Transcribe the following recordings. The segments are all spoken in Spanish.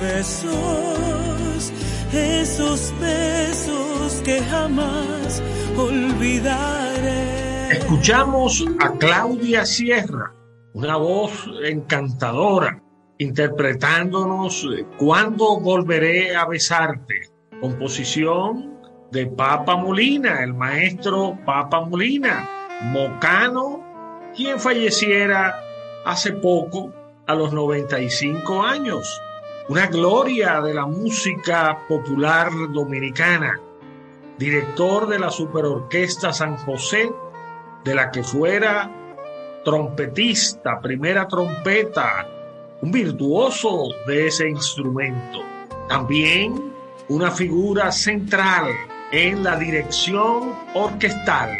Besos esos besos que jamás olvidaré. Escuchamos a Claudia Sierra, una voz encantadora, interpretándonos Cuando volveré a besarte, composición de Papa Molina, el maestro Papa Molina, mocano, quien falleciera hace poco a los 95 años una gloria de la música popular dominicana, director de la Superorquesta San José, de la que fuera trompetista, primera trompeta, un virtuoso de ese instrumento. También una figura central en la dirección orquestal.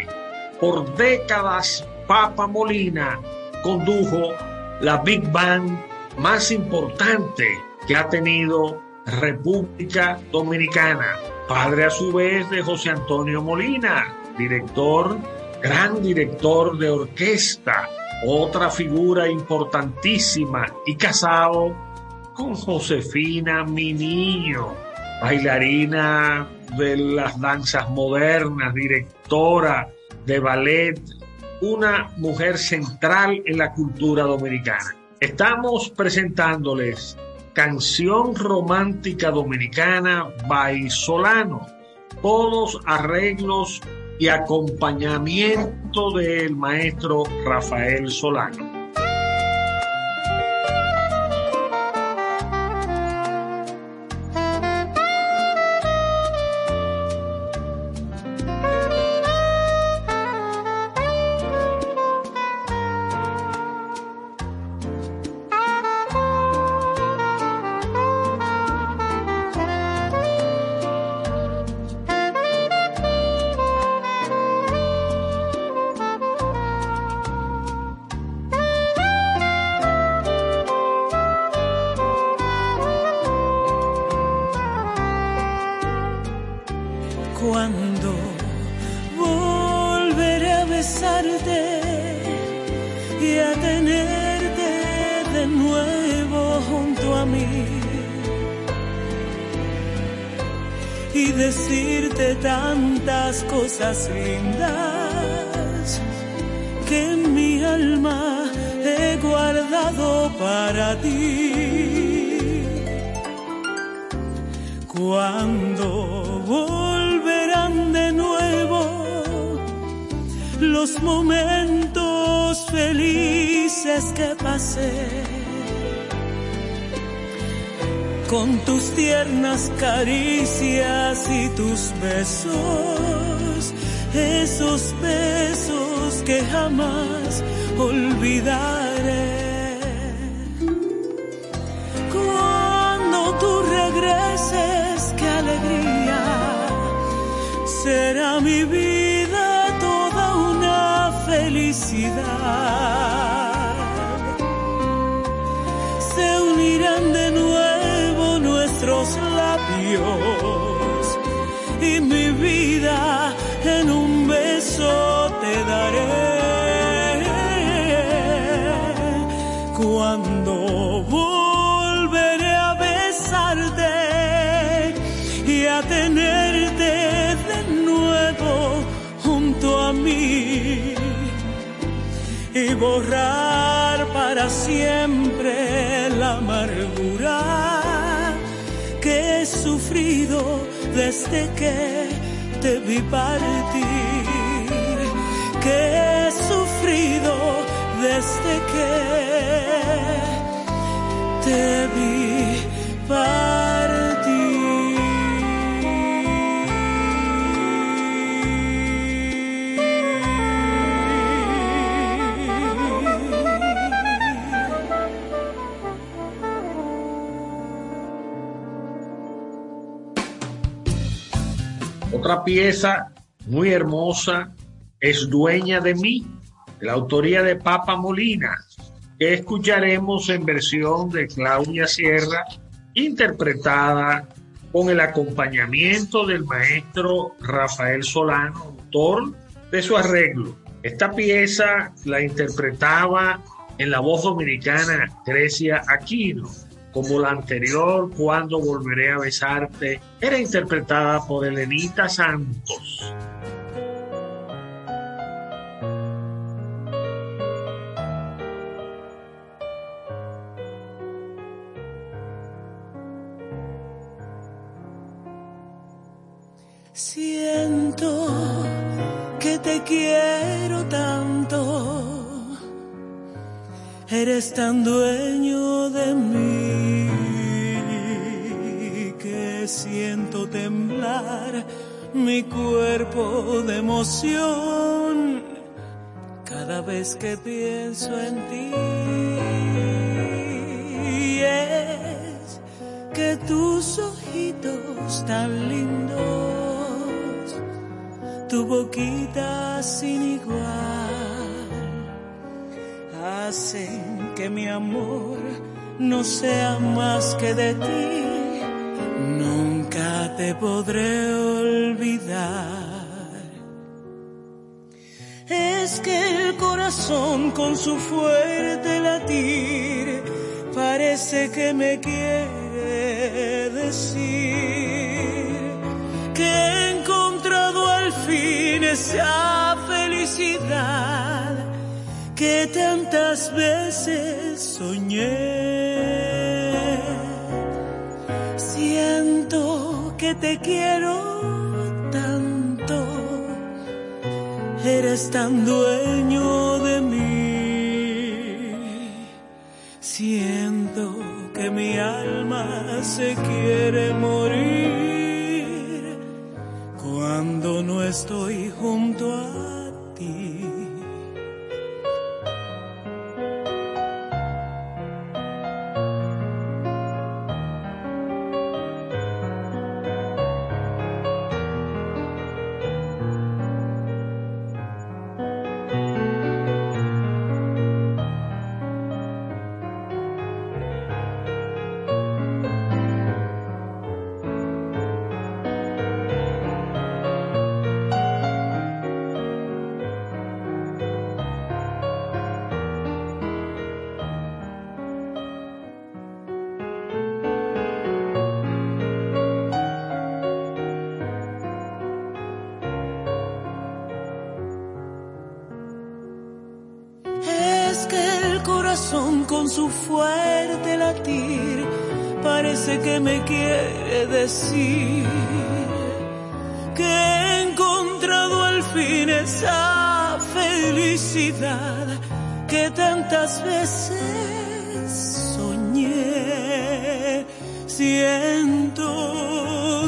Por décadas, Papa Molina condujo la Big Band más importante que ha tenido República Dominicana. padre a su vez de José Antonio Molina, director, gran director de orquesta, otra figura importantísima y casado con Josefina Mi Niño, bailarina de las danzas modernas, directora de ballet, una mujer central en la cultura dominicana. Estamos presentándoles Canción Romántica Dominicana by Solano, todos arreglos y acompañamiento del maestro Rafael Solano. Siempre la amargura que he sufrido desde que te vi partir, que he sufrido desde que te vi partir. Otra pieza muy hermosa es Dueña de mí, de la autoría de Papa Molina, que escucharemos en versión de Claudia Sierra, interpretada con el acompañamiento del maestro Rafael Solano, autor de su arreglo. Esta pieza la interpretaba en la voz dominicana Grecia Aquino como la anterior, Cuando volveré a besarte, era interpretada por Elenita Santos. Siento que te quiero tanto Eres tan dueño de mí que siento temblar mi cuerpo de emoción cada vez que pienso en ti. Y es que tus ojitos tan lindos, tu boquita sin igual hacen que mi amor no sea más que de ti. Nunca te podré olvidar. Es que el corazón con su fuerte latir parece que me quiere decir que he encontrado al fin esa felicidad que tantas veces soñé. Siento que te quiero tanto, eres tan dueño de mí. Siento que mi alma se quiere morir cuando no estoy junto a esa felicidad que tantas veces soñé. Siento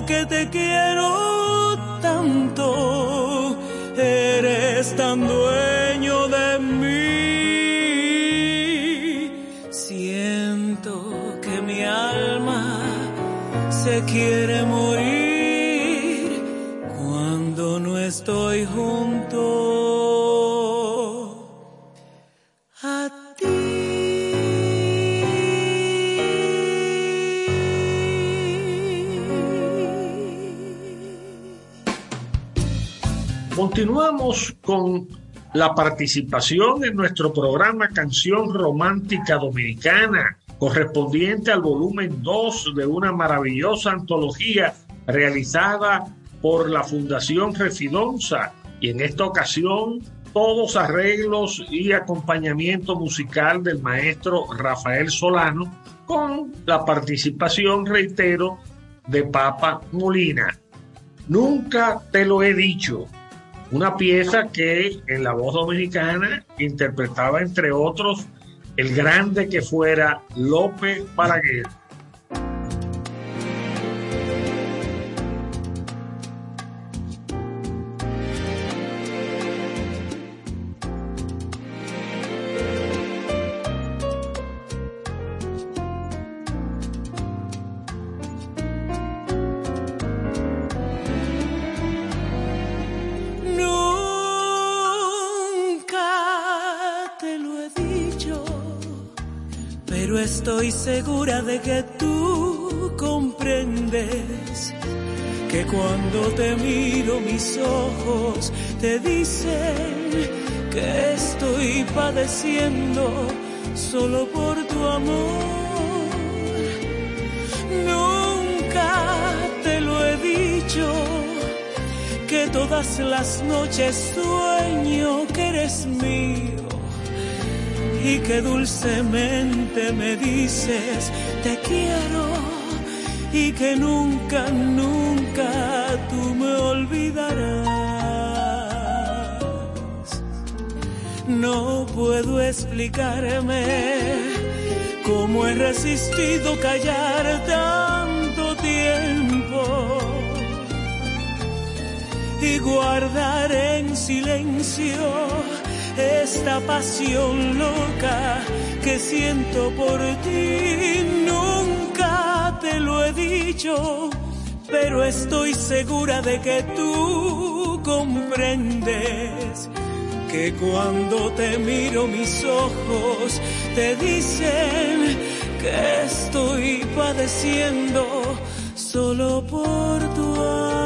que te quiero tanto, eres tan dueño de mí. Siento que mi alma se quiere morir Continuamos con la participación en nuestro programa Canción Romántica Dominicana, correspondiente al volumen 2 de una maravillosa antología realizada por la Fundación Refidonza y en esta ocasión todos arreglos y acompañamiento musical del maestro Rafael Solano con la participación, reitero, de Papa Molina. Nunca te lo he dicho, una pieza que en la voz dominicana interpretaba entre otros el grande que fuera López Balaguer. Solo por tu amor. Nunca te lo he dicho que todas las noches sueño que eres mío y que dulcemente me dices te quiero y que nunca, nunca tú me olvidarás. No puedo explicarme cómo he resistido callar tanto tiempo y guardar en silencio esta pasión loca que siento por ti. Nunca te lo he dicho, pero estoy segura de que tú comprendes que cuando te miro mis ojos te dicen que estoy padeciendo solo por tu amor.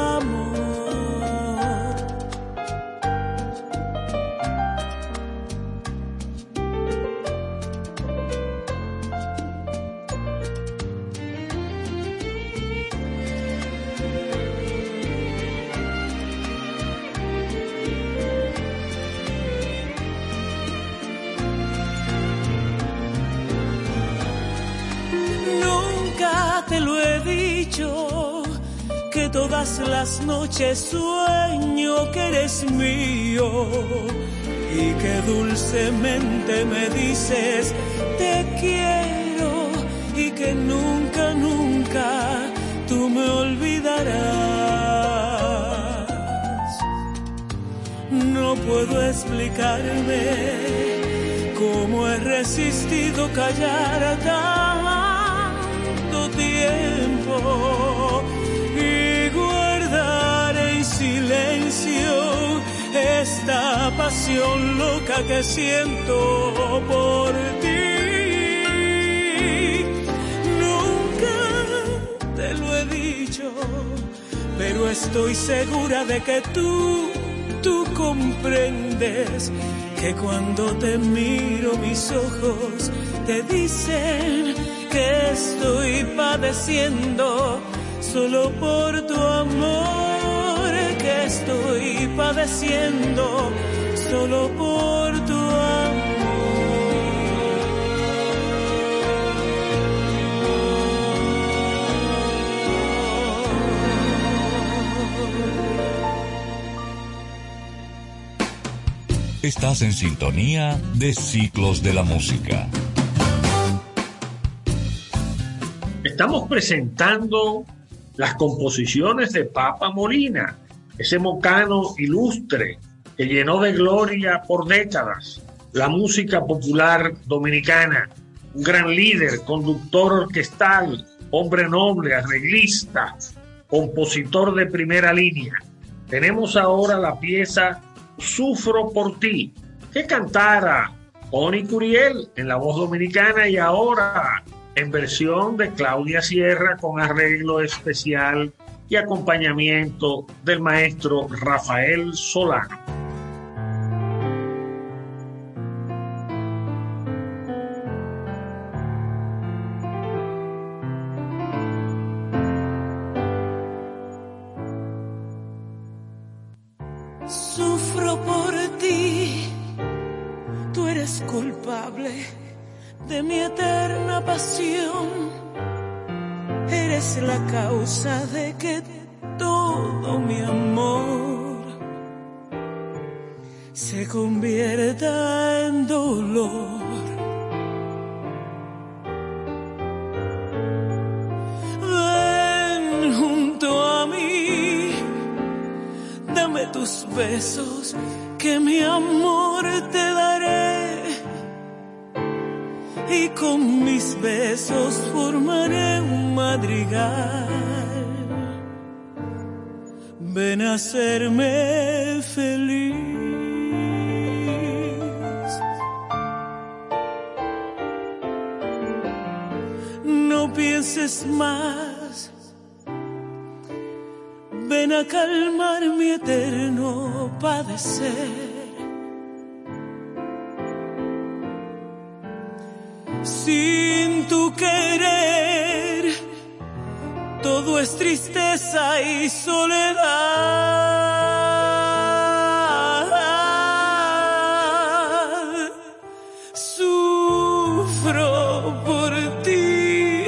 Noches sueño que eres mío y que dulcemente me dices te quiero y que nunca, nunca tú me olvidarás. No puedo explicarme cómo he resistido callar tanto tiempo esta pasión loca que siento por ti. Nunca te lo he dicho, pero estoy segura de que tú, tú comprendes que cuando te miro mis ojos te dicen que estoy padeciendo solo por tu amor, estoy padeciendo solo por tu Estás en sintonía de Ciclos de la Música. Estamos presentando las composiciones de Papa Molina, ese mocano ilustre que llenó de gloria por décadas la música popular dominicana, un gran líder, conductor orquestal, hombre noble, arreglista, compositor de primera línea. Tenemos ahora la pieza Sufro por ti, que cantara Oni Curiel en la voz dominicana y ahora en versión de Claudia Sierra con arreglo especial y acompañamiento del maestro Rafael Solano. Sufro por ti, tú eres culpable de mi eterna pasión. Eres la causa de que todo mi amor se convierta en dolor. Ven junto a mí dame tus besos, que mi amor te daré. Y con mis besos formaré un madrigal. Ven a hacerme feliz. No pienses más. Ven a calmar mi eterno padecer. Sin tu querer, todo es tristeza y soledad. Sufro por ti,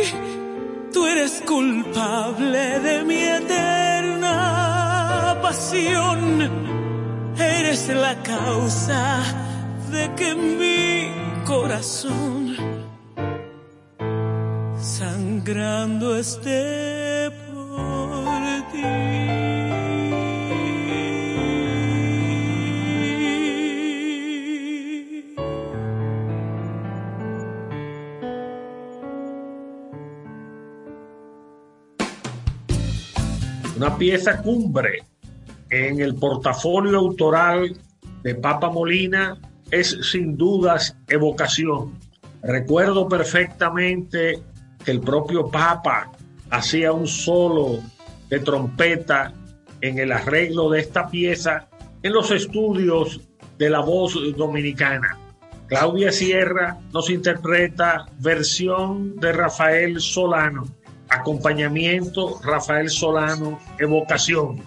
tú eres culpable de mi eterna pasión. Eres la causa de que mi corazón sangrando esté por ti. Una pieza cumbre en el portafolio autoral de Papa Molina es sin dudas evocación. Recuerdo perfectamente que el propio Papa hacía un solo de trompeta en el arreglo de esta pieza en los estudios de la voz dominicana. Claudia Sierra nos interpreta versión de Rafael Solano, acompañamiento Rafael Solano, evocación.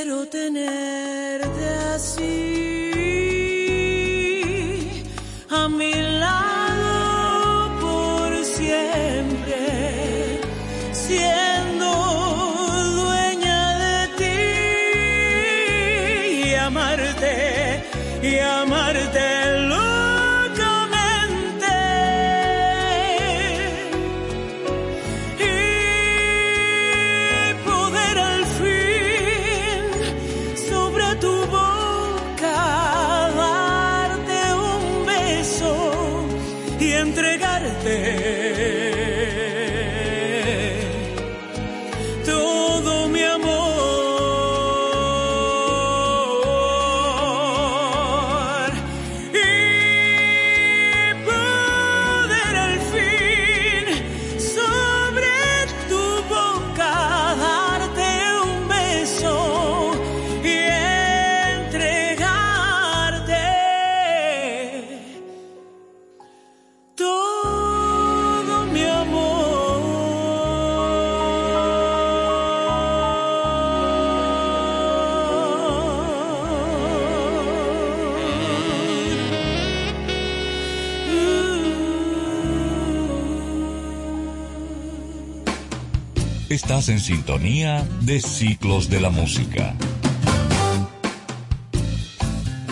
Quiero tenerte así. En sintonía de Ciclos de la Música.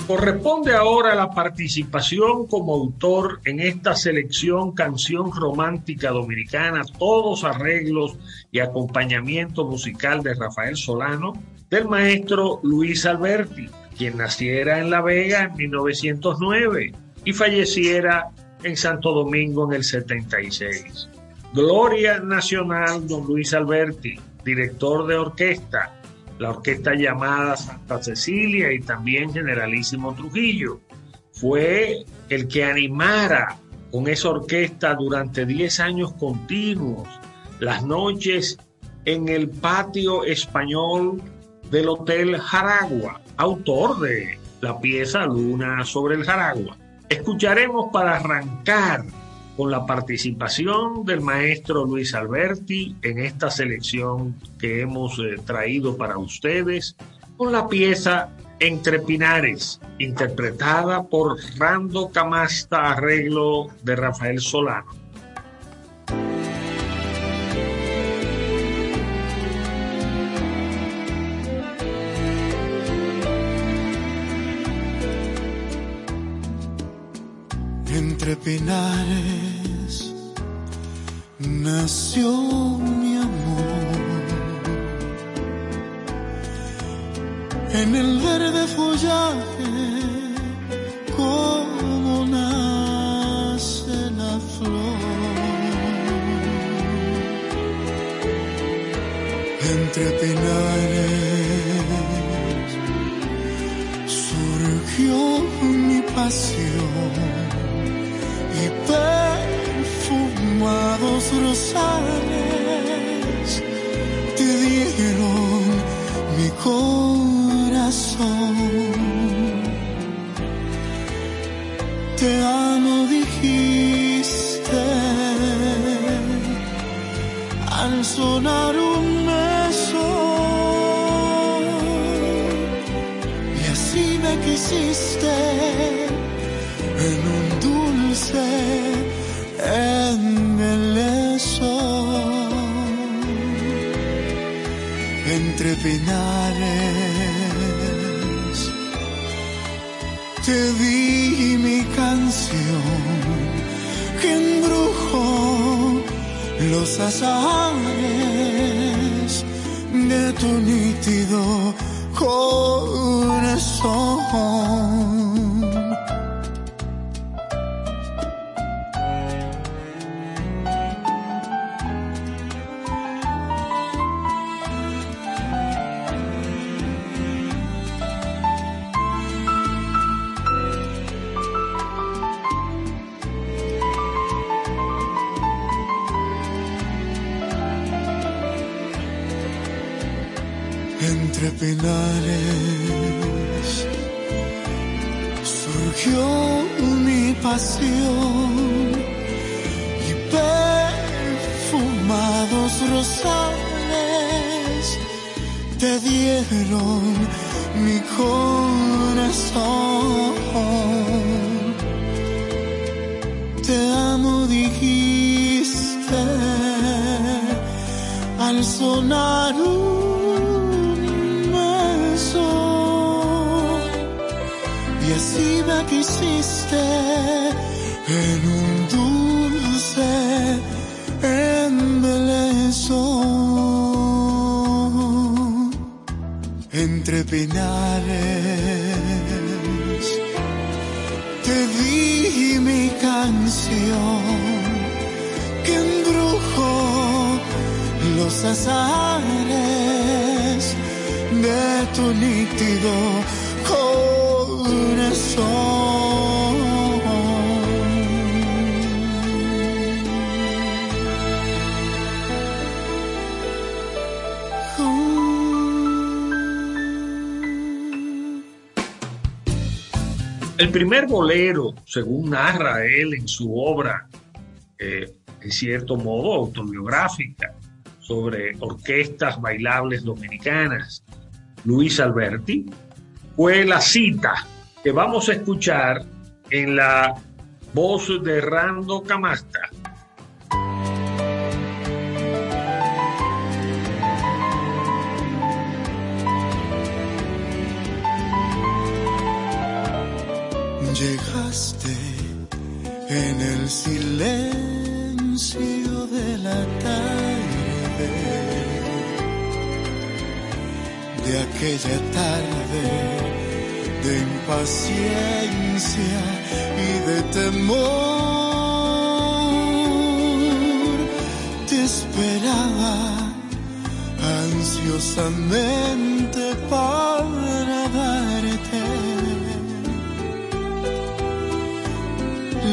Corresponde ahora la participación como autor en esta selección Canción Romántica Dominicana, todos arreglos y acompañamiento musical de Rafael Solano, del maestro Luis Alberti, quien naciera en La Vega en 1909 y falleciera en Santo Domingo en el 76. Gloria Nacional, don Luis Alberti, director de orquesta, la orquesta llamada Santa Cecilia y también Generalísimo Trujillo. Fue el que animara con esa orquesta durante 10 años continuos las noches en el patio español del Hotel Jaragua, autor de la pieza Luna sobre el Jaragua. Escucharemos para arrancar con la participación del maestro Luis Alberti en esta selección que hemos eh, traído para ustedes, con la pieza Entre Pinares, interpretada por Rando Camasta, arreglo de Rafael Solano. Pinares nació mi amor. En el verde follaje, como nace la flor. Entre pinares surgió mi pasión y perfumados rosales te dieron mi corazón. Te amo, dijiste al sonar un beso. Y así me quisiste entre pinares te di mi canción que embrujó los azares de tu nítido corazón. Primer bolero, según narra él en su obra, eh, en cierto modo autobiográfica, sobre orquestas bailables dominicanas, Luis Alberti, fue la cita que vamos a escuchar en la voz de Rando Camasta. Aquella tarde de impaciencia y de temor. Te esperaba ansiosamente para darte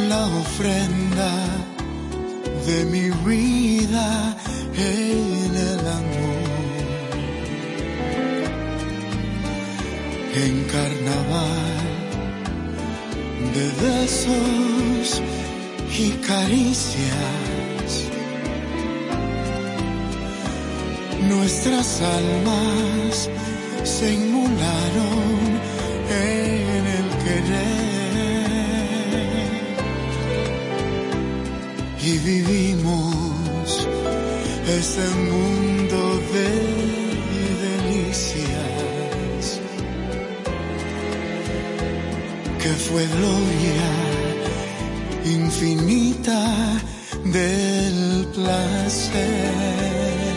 la ofrenda de mi vida carnaval de besos y caricias, nuestras almas se inmolaron en el querer. Y vivimos ese mundo fue gloria infinita del placer.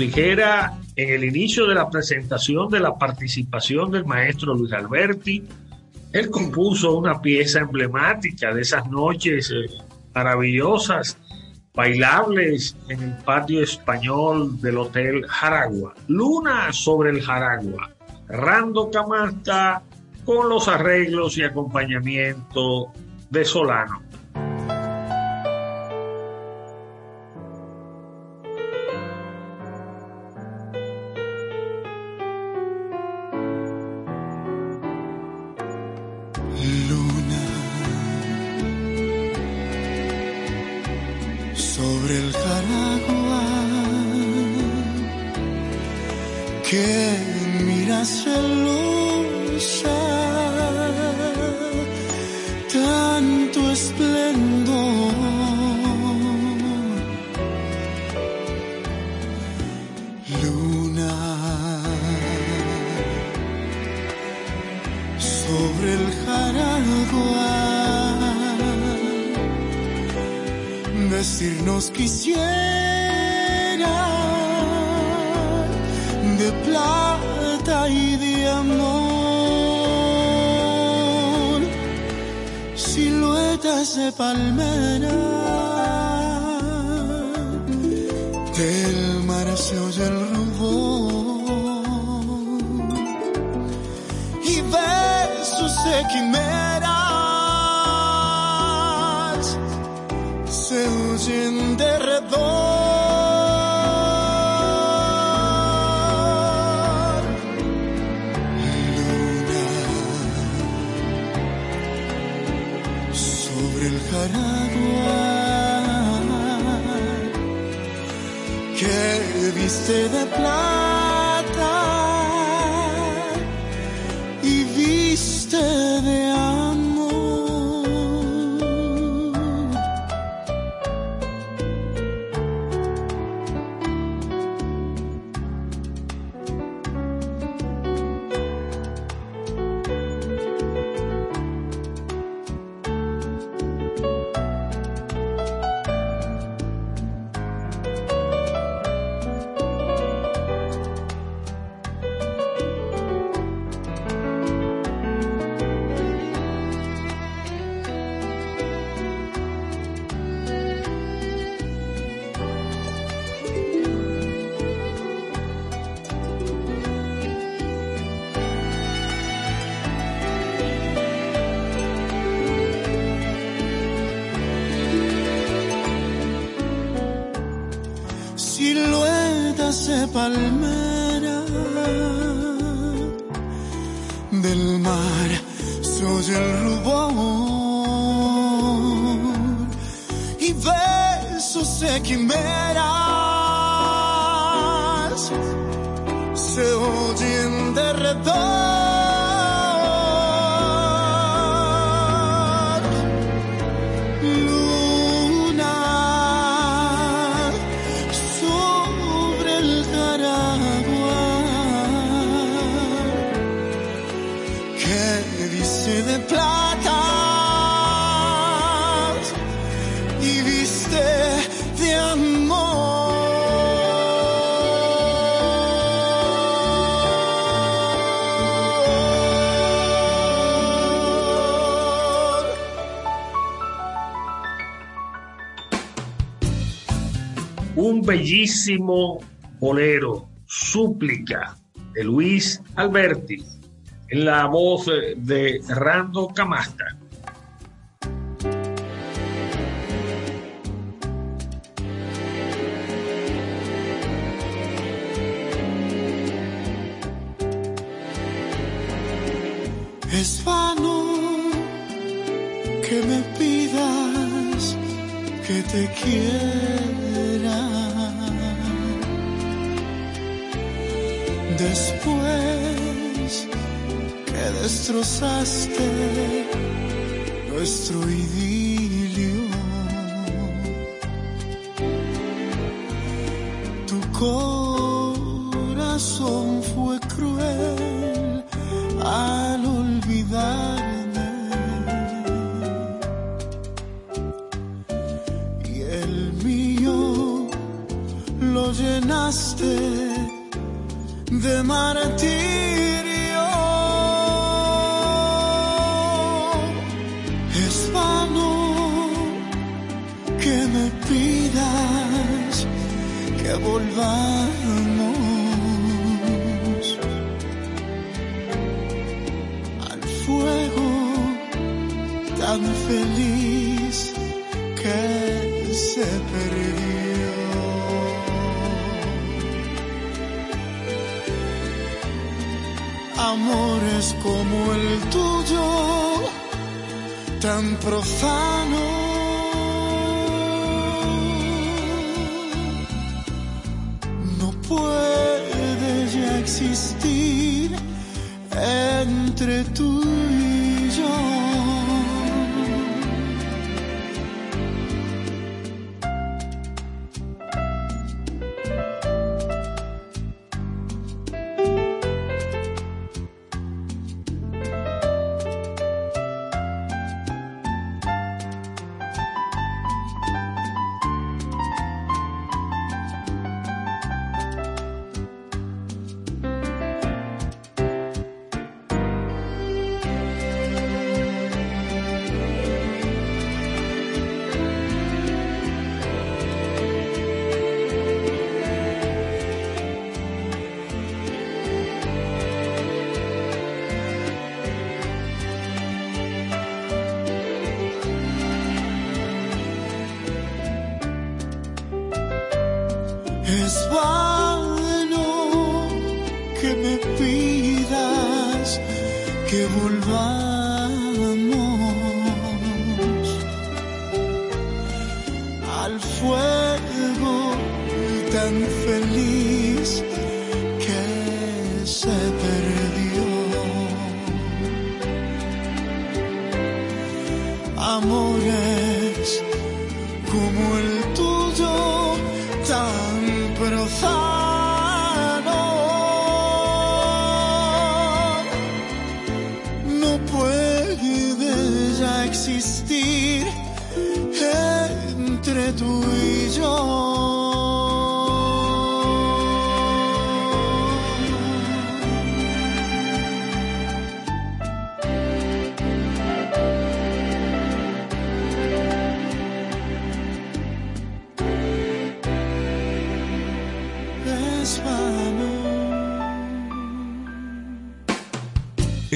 Dijera en el inicio de la presentación de la participación del maestro Luis Alberti, él compuso una pieza emblemática de esas noches eh, maravillosas, bailables en el patio español del Hotel Jaragua. Luna sobre el Jaragua. Rando Camasta con los arreglos y acompañamiento de Solano. palmera. bellísimo bolero, Súplica, de Luis Alberti, en la voz eh, de Rando Camasco.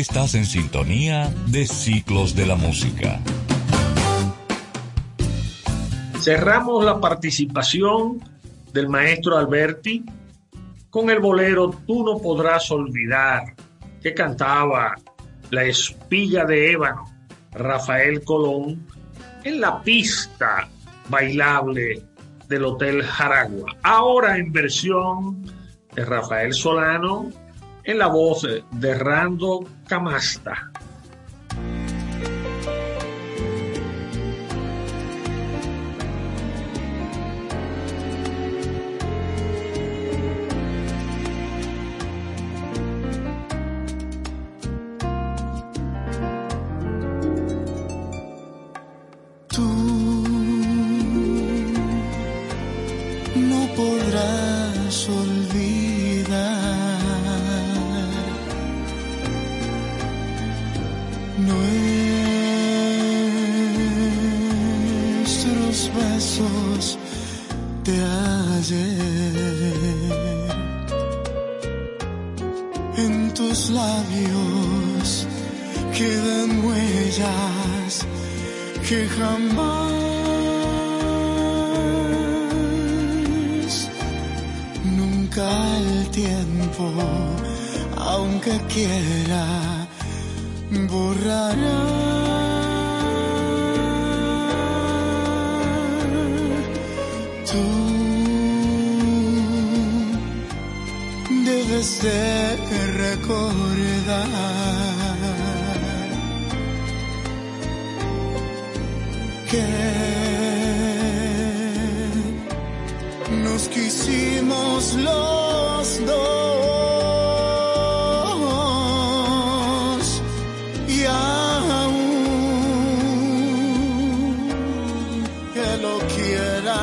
Estás en sintonía de Ciclos de la Música. Cerramos la participación del maestro Alberti con el bolero Tú no podrás olvidar, que cantaba la espiga de ébano Rafael Colón en la pista bailable del Hotel Jaragua. Ahora en versión de Rafael Solano en la voz de Rando Camasta.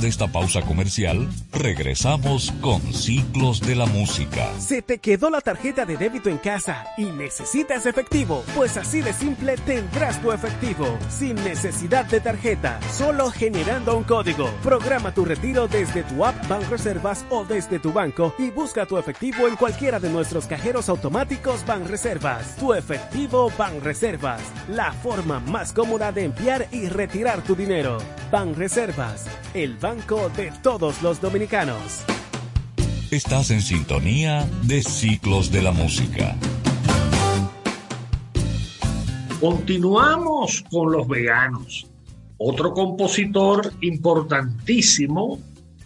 de esta pausa comercial, regresamos con Ciclos de la Música. ¿Se te quedó la tarjeta de débito en casa y necesitas efectivo? Pues así de simple tendrás tu efectivo, sin necesidad de tarjeta, solo generando un código. Programa tu retiro desde tu app Banreservas o desde tu banco y busca tu efectivo en cualquiera de nuestros cajeros automáticos Banreservas. Tu efectivo Banreservas, la forma más cómoda de enviar y retirar tu dinero. Banreservas el banco de todos los dominicanos. Estás en sintonía de Ciclos de la Música. Continuamos con los veganos. Otro compositor importantísimo,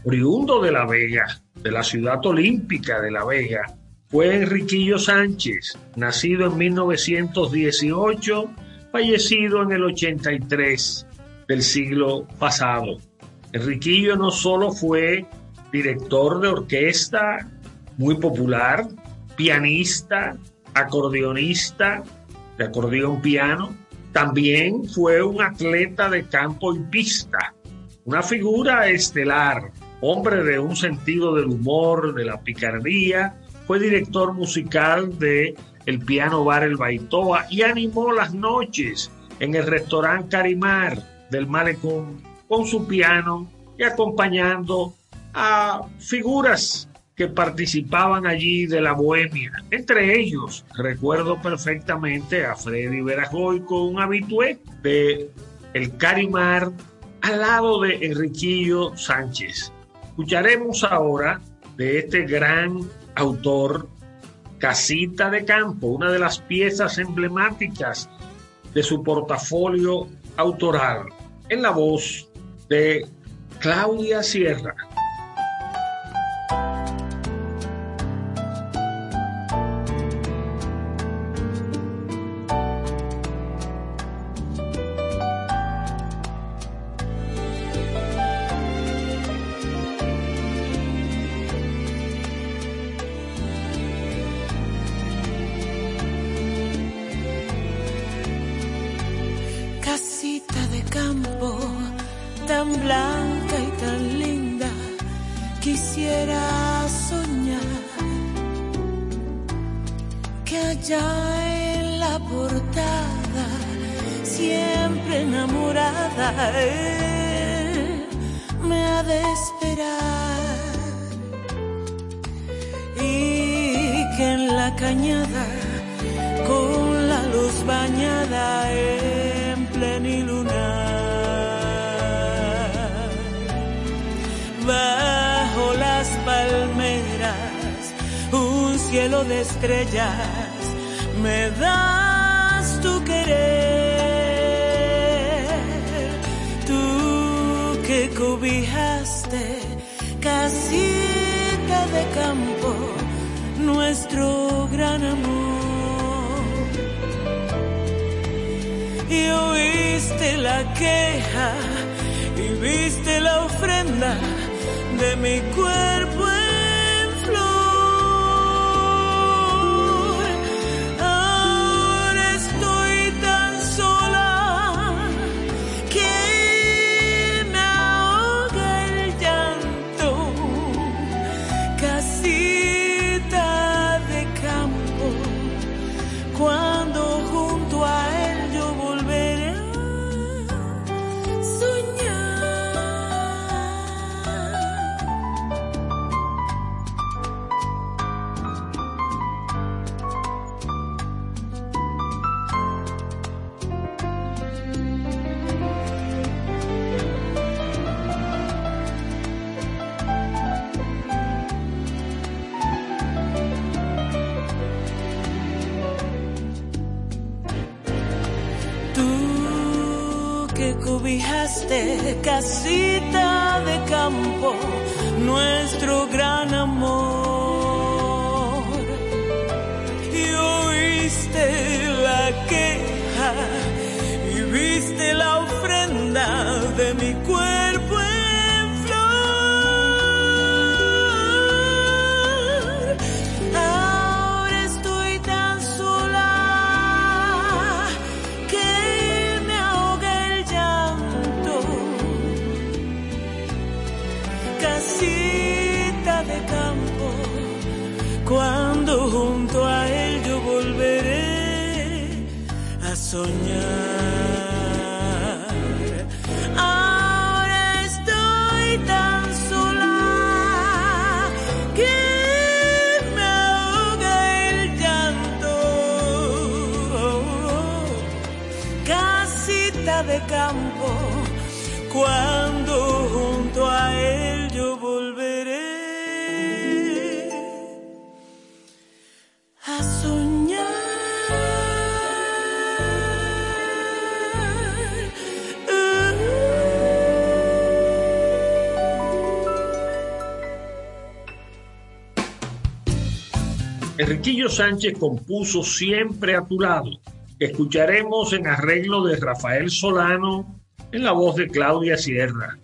oriundo de La Vega, de la ciudad olímpica de La Vega, fue Enriquillo Sánchez, nacido en 1918, fallecido en el 83 del siglo pasado. Enriquillo no solo fue director de orquesta muy popular, pianista, acordeonista, de acordeón piano, también fue un atleta de campo y pista, una figura estelar, hombre de un sentido del humor, de la picardía, fue director musical de el piano bar El Baitoa y animó las noches en el restaurante Carimar del Malecón con su piano y acompañando a figuras que participaban allí de la bohemia. Entre ellos, recuerdo perfectamente a Freddy Verajoy un habitué de El Carimar al lado de Enriquillo Sánchez. Escucharemos ahora de este gran autor Casita de Campo, una de las piezas emblemáticas de su portafolio autoral, en la voz de Claudia Sierra. Enriquillo Sánchez compuso Siempre a tu lado. Escucharemos en arreglo de Rafael Solano en la voz de Claudia Sierra.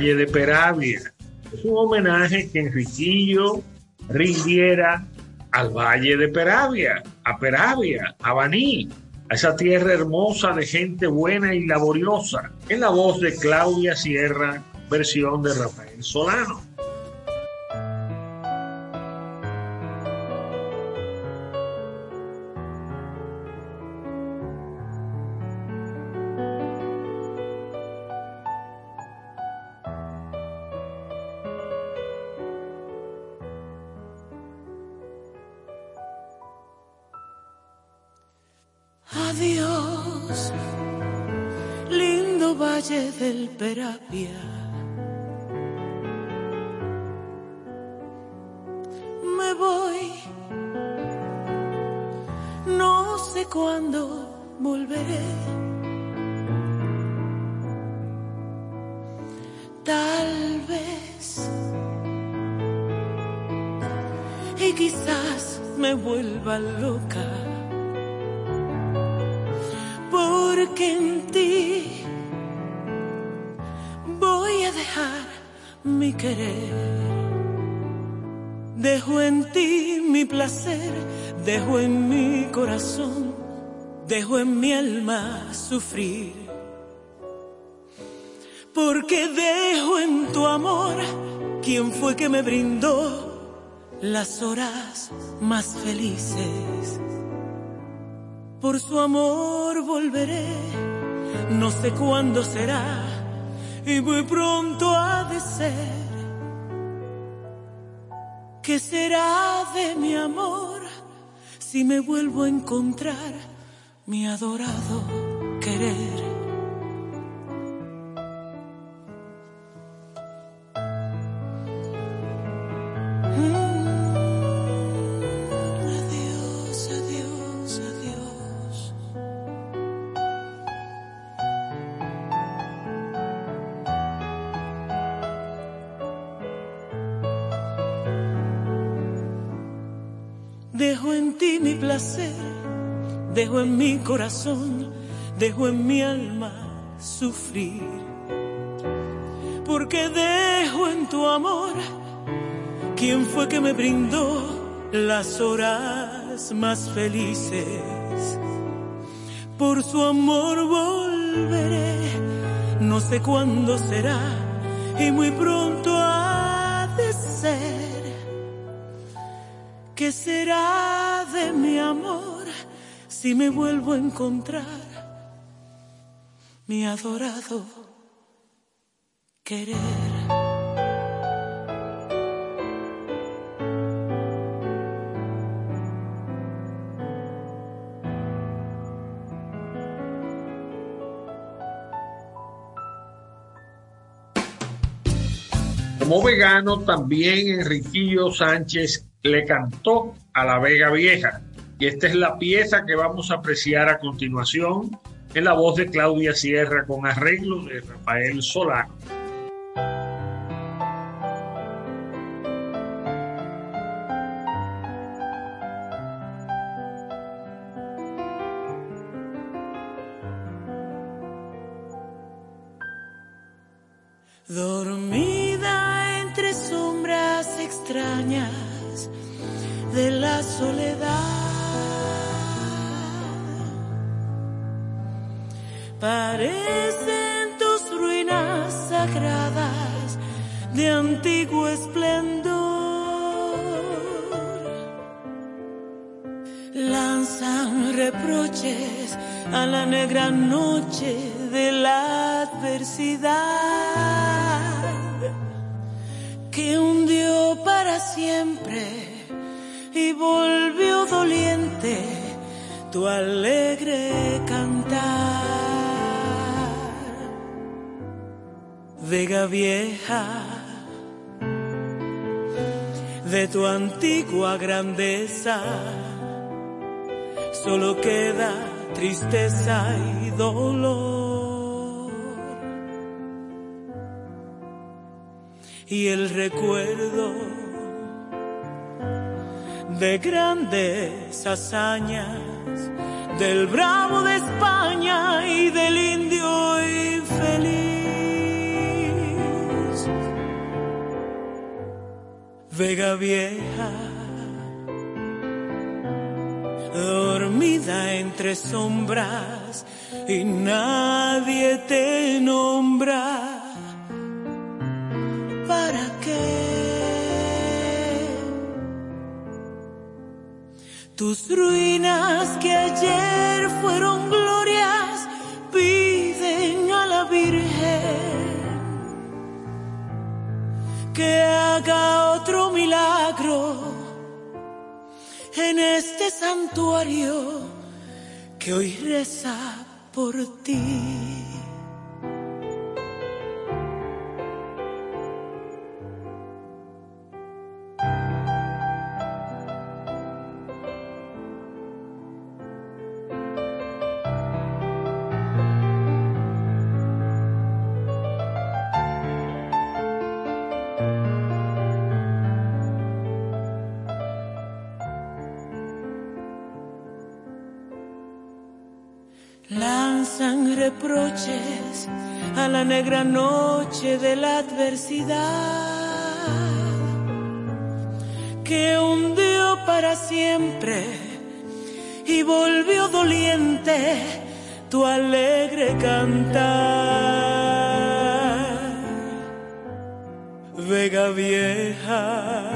Valle de Peravia. Es un homenaje que Enriquillo rindiera al Valle de Peravia, a Peravia, a Baní, a esa tierra hermosa de gente buena y laboriosa, en la voz de Claudia Sierra, versión de Rafael Solano. Me voy, no sé cuándo volveré. Tal vez, y quizás me vuelva loca, Dejo en ti mi placer, dejo en mi corazón, dejo en mi alma sufrir. Porque dejo en tu amor quien fue que me brindó las horas más felices. Por su amor volveré, no sé cuándo será, y muy pronto ha de ser ¿Qué será de mi amor si me vuelvo a encontrar mi adorado querer? Dejo en mi alma sufrir. Porque dejo en tu amor quien fue que me brindó las horas más felices. Por su amor volveré, no sé cuándo será y muy pronto ha de ser. ¿Qué será de mi amor? Si me vuelvo a encontrar mi adorado querer. Como vegano, también Enriquillo Sánchez le cantó a la Vega Vieja y esta es la pieza que vamos a apreciar a continuación en la voz de Claudia Sierra con arreglo de Rafael Solano. Vieja, de tu antigua grandeza, solo queda tristeza y dolor. Y el recuerdo de grandes hazañas del bravo de España y del indio Vega Vieja, dormida entre sombras y nadie te nombra. ¿Para qué? Tus ruinas que ayer fueron glorias piden a la Virgen que haga en este santuario que hoy reza por ti. Negra noche de la adversidad que hundió para siempre y volvió doliente tu alegre cantar. Vega vieja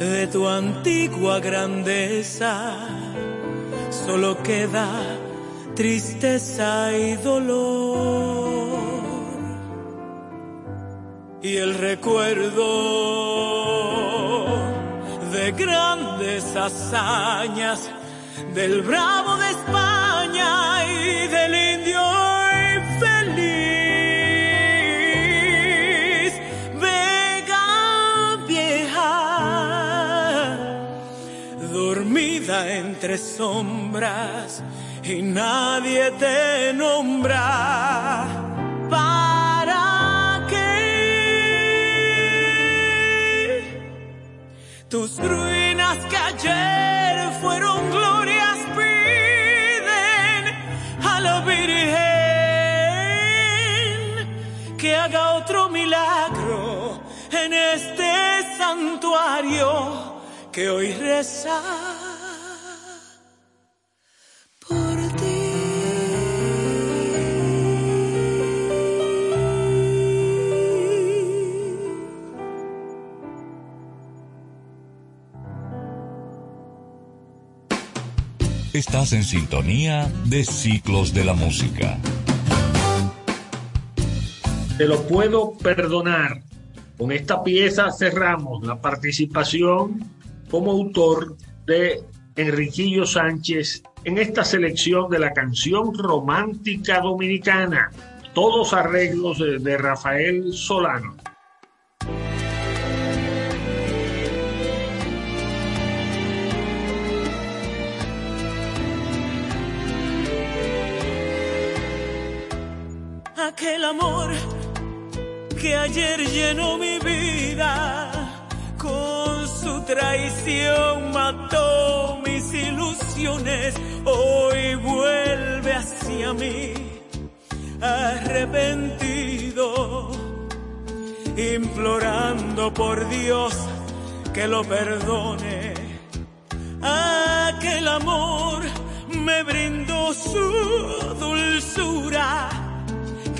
de tu antigua grandeza, solo queda tristeza y dolor. Y el recuerdo de grandes hazañas del bravo de España y del indio infeliz. Vega vieja, dormida entre sombras y nadie te nombra. Tus ruinas que ayer fueron glorias piden a la Virgen que haga otro milagro en este santuario que hoy reza. Estás en sintonía de Ciclos de la Música. Te lo puedo perdonar. Con esta pieza cerramos la participación como autor de Enriquillo Sánchez en esta selección de la canción romántica dominicana. Todos arreglos de, de Rafael Solano. Aquel amor que ayer llenó mi vida con su traición mató mis ilusiones hoy vuelve hacia mí arrepentido implorando por Dios que lo perdone. Aquel amor me brindó su dulzura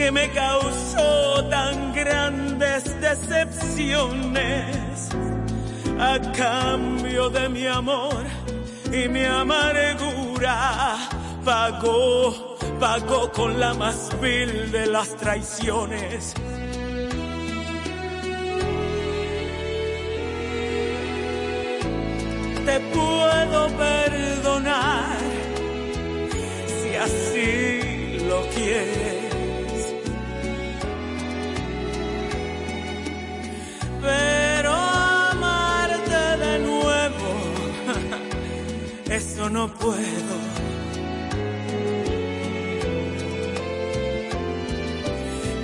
que me causó tan grandes decepciones a cambio de mi amor y mi amargura pagó, pagó con la más vil de las traiciones. Te puedo perdonar si así lo quieres. Pero amarte de nuevo, eso no puedo.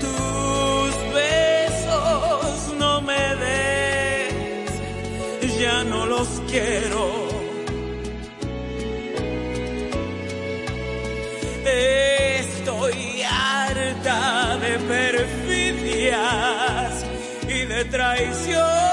Tus besos no me des, ya no los quiero. Estoy harta de perfidias y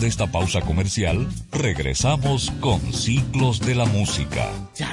De esta pausa comercial, regresamos con Ciclos de la Música.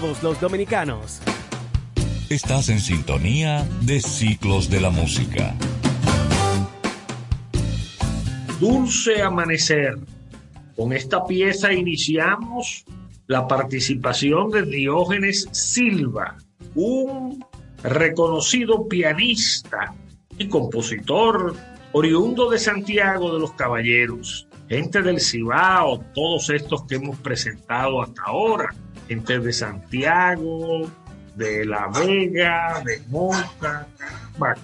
todos los dominicanos. Estás en sintonía de Ciclos de la Música. Dulce Amanecer. Con esta pieza iniciamos la participación de Diógenes Silva, un reconocido pianista y compositor oriundo de Santiago de los Caballeros gente del Cibao, todos estos que hemos presentado hasta ahora, gente de Santiago, de La Vega, de Moca,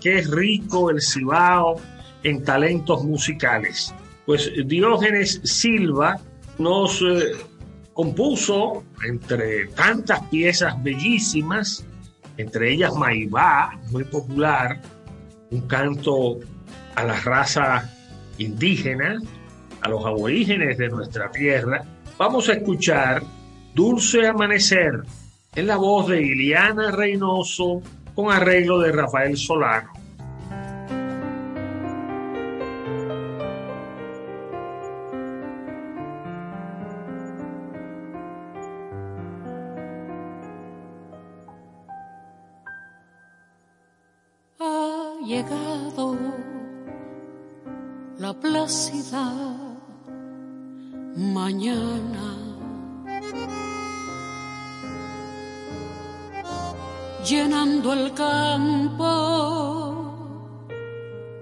qué rico el Cibao en talentos musicales. Pues Diógenes Silva nos eh, compuso entre tantas piezas bellísimas, entre ellas Maibá, muy popular, un canto a la raza indígena, a los aborígenes de nuestra tierra, vamos a escuchar Dulce Amanecer en la voz de Iliana Reynoso con arreglo de Rafael Solano. Ha llegado la placidad mañana. Llenando el campo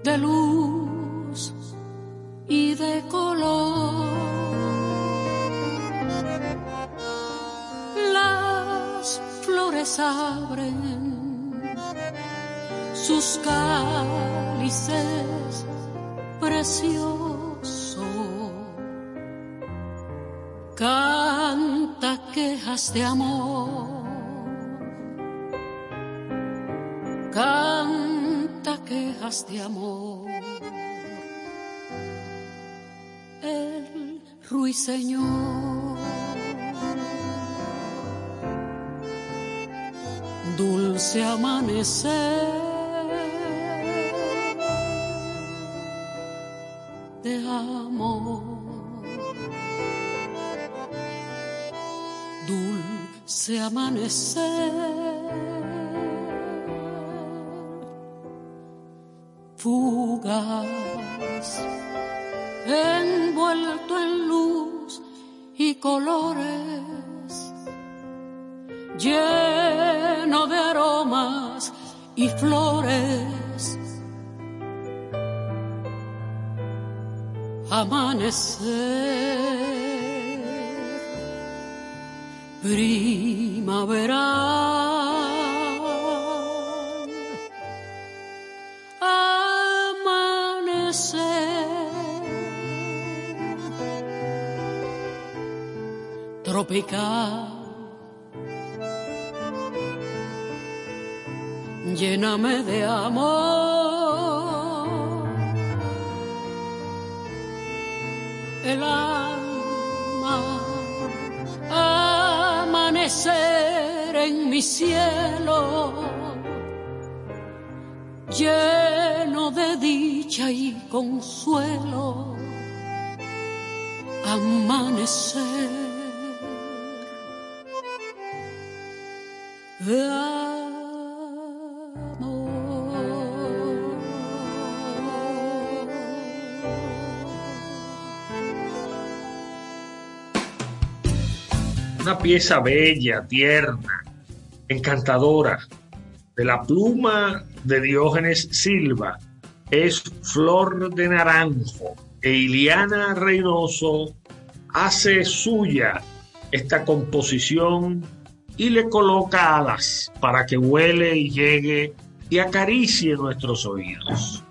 de luz y de color. Las flores abren sus cálices preciosos Canta quejas de amor. De amor. El ruiseñor. Dulce amanecer de amor. dulce amanecer, fugaz, envuelto en luz y colores, lleno de aromas y flores. Amanecer primavera. Tropical. Lléname de amor. El alma amanecer en mi cielo, lleno de dicha y consuelo, amanecer. Una pieza bella, tierna, encantadora, de la pluma de Diógenes Silva, es Flor de Naranjo, e Iliana Reynoso hace suya esta composición y le coloca alas para que huele y llegue y acaricie nuestros oídos.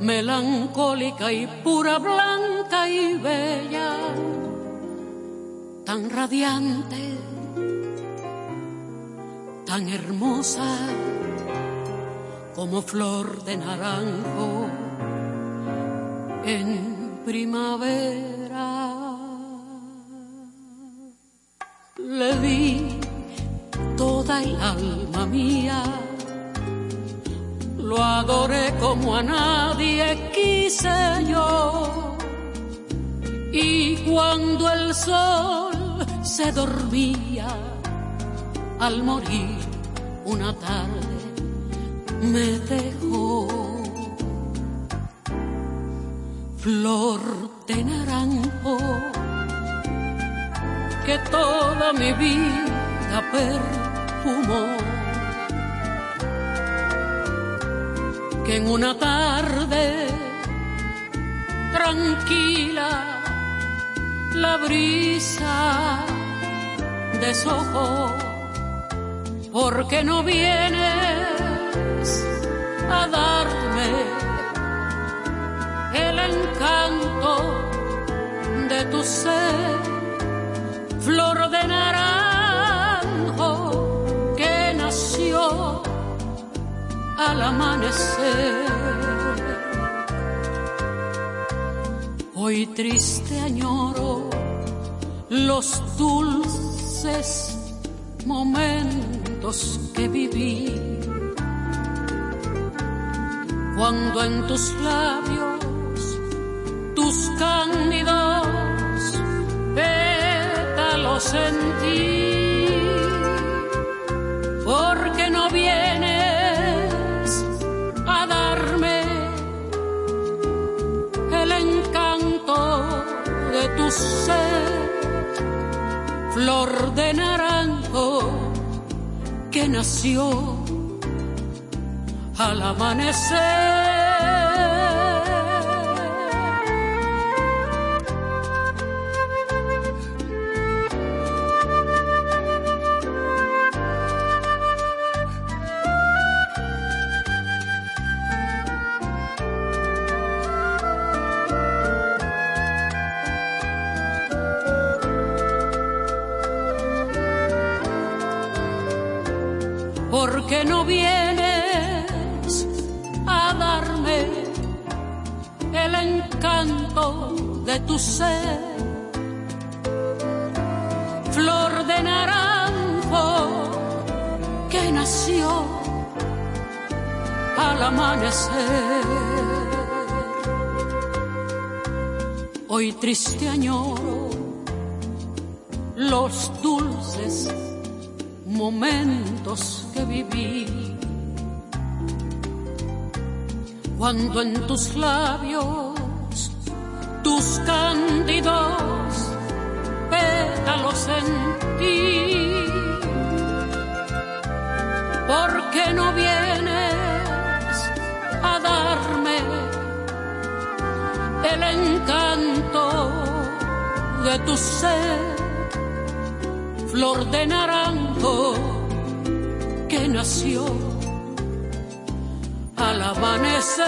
Melancólica y pura, blanca y bella, tan radiante, tan hermosa como flor de naranjo en primavera. Le di el alma mía, lo adoré como a nadie quise yo. Y cuando el sol se dormía, al morir una tarde, me dejó. Flor de naranjo que toda mi vida Que en una tarde tranquila la brisa deshojó. Porque no vienes a darme el encanto de tu ser, flor de naranjo al amanecer. Hoy triste añoro los dulces momentos que viví cuando en tus labios tus cándidos pétalos sentí, porque no vienes flor de naranjo que nació al amanecer. Triste añoro los dulces momentos que viví. Cuando en tus labios, de tu ser? flor de naranjo que nació al amanecer.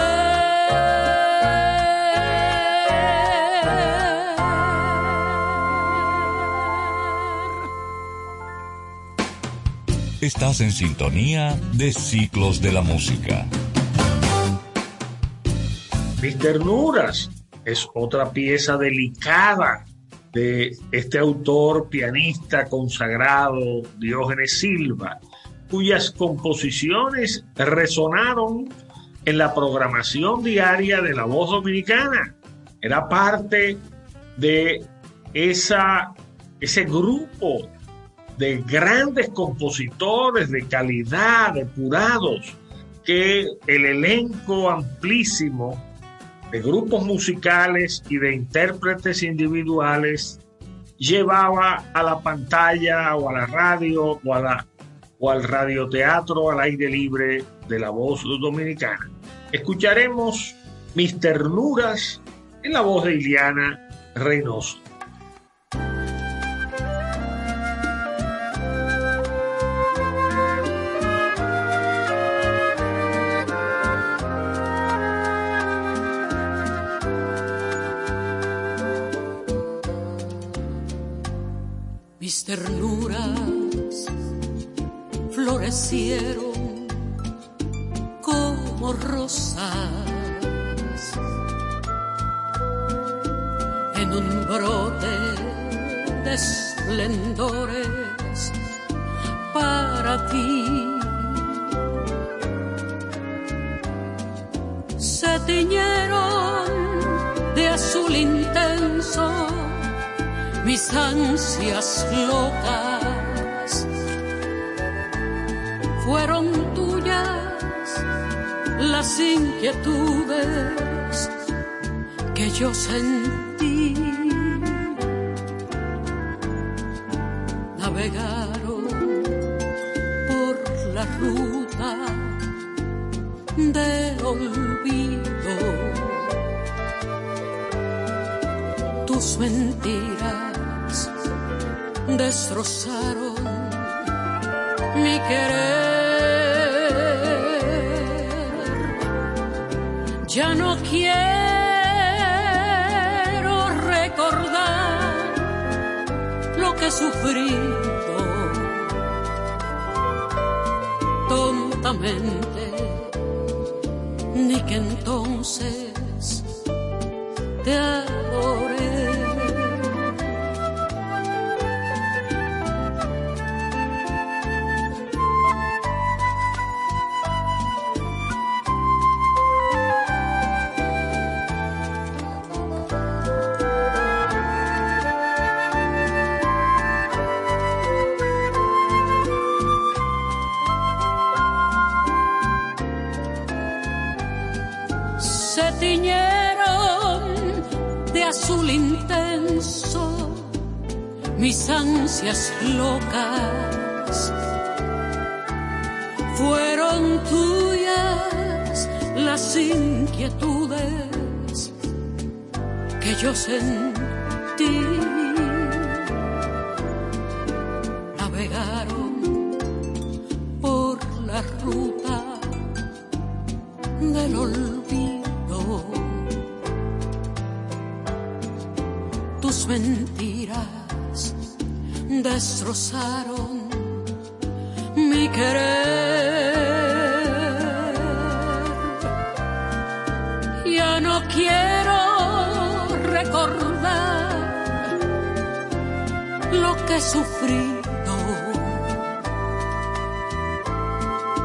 Estás en sintonía de Ciclos de la Música. Mis ternuras es otra pieza delicada de este autor pianista consagrado Diógenes Silva, cuyas composiciones resonaron en la programación diaria de la voz dominicana. Era parte de esa, ese grupo de grandes compositores de calidad, depurados, que el elenco amplísimo de grupos musicales y de intérpretes individuales llevaba a la pantalla o a la radio o, a la, o al radioteatro al aire libre de la voz dominicana. Escucharemos Mis ternuras en la voz de Iliana Reynoso. Ternuras florecieron como rosas en un brote de esplendores ansias locas. Fueron tuyas las inquietudes que yo sentí. Destrozaron locas. Fueron tuyas las inquietudes que yo sentí. Navegaron por la ruta del olvido. Tus destrozaron mi querer. Ya no quiero recordar lo que he sufrido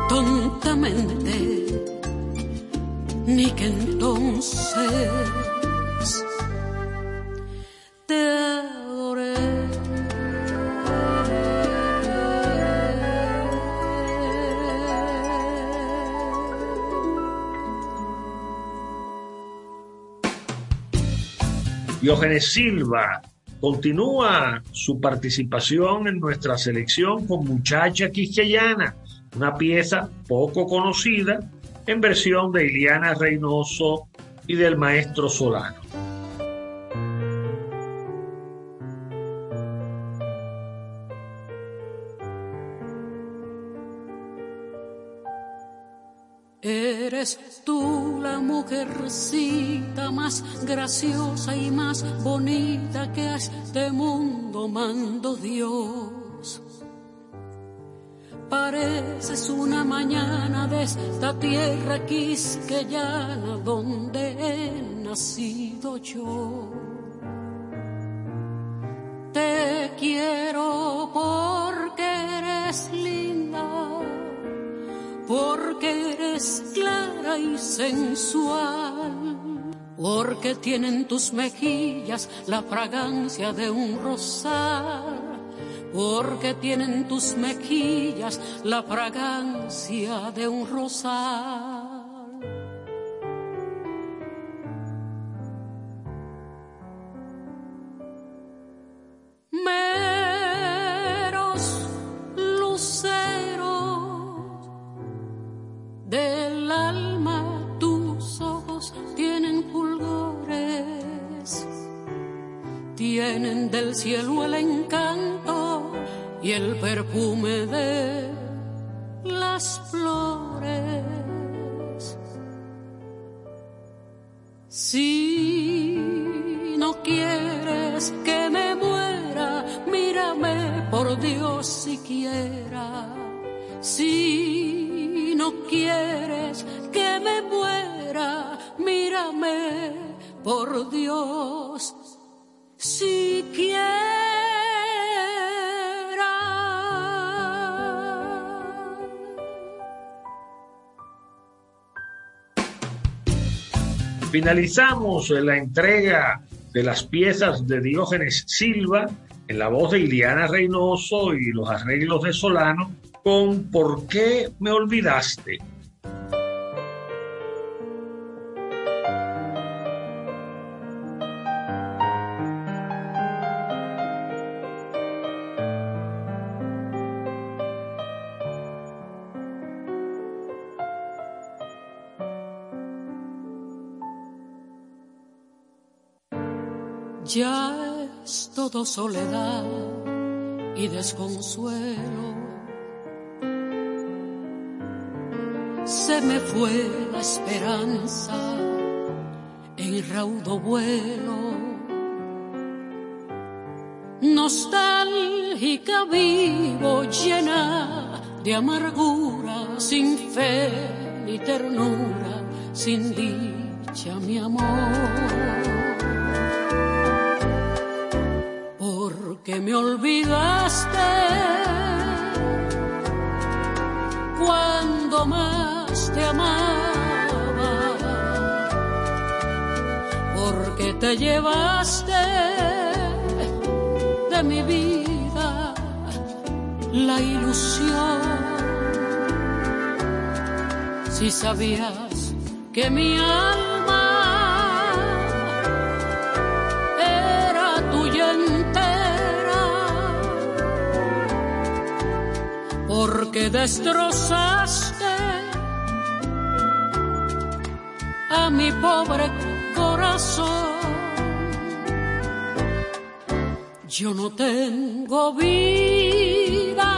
tontamente ni que entonces Diógenes Silva continúa su participación en nuestra selección con Muchacha Quisqueyana, una pieza poco conocida en versión de Iliana Reynoso y del maestro Solano. Tú la mujercita más graciosa y más bonita que a este mundo mandó Dios. Pareces una mañana de esta tierra quisqueyana donde he nacido yo. Te quiero porque eres linda porque eres clara y sensual, porque tienen tus mejillas la fragancia de un rosal, porque tienen tus mejillas la fragancia de un rosal. Tienen del cielo el encanto y el perfume de las flores. Si no quieres que me muera, mírame por Dios siquiera. Si no quieres que me muera, mírame, por Dios. Finalizamos la entrega de las piezas de Diógenes Silva en la voz de Iliana Reynoso y los arreglos de Solano con ¿Por qué me olvidaste? Ya es todo soledad y desconsuelo. Se me fue la esperanza en raudo vuelo. Nostálgica vivo llena de amargura, sin fe ni ternura, sin dicha mi amor. Que me olvidaste cuando más te amaba, porque te llevaste de mi vida la ilusión. Si sabías que mi alma porque destrozaste a mi pobre corazón. Yo no tengo vida,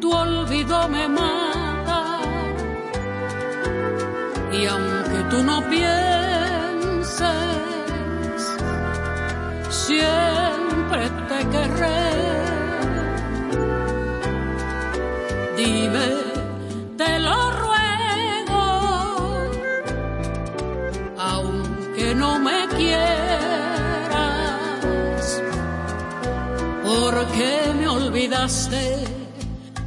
tu olvido me mata y aunque tú no pienses, siempre porque me olvidaste,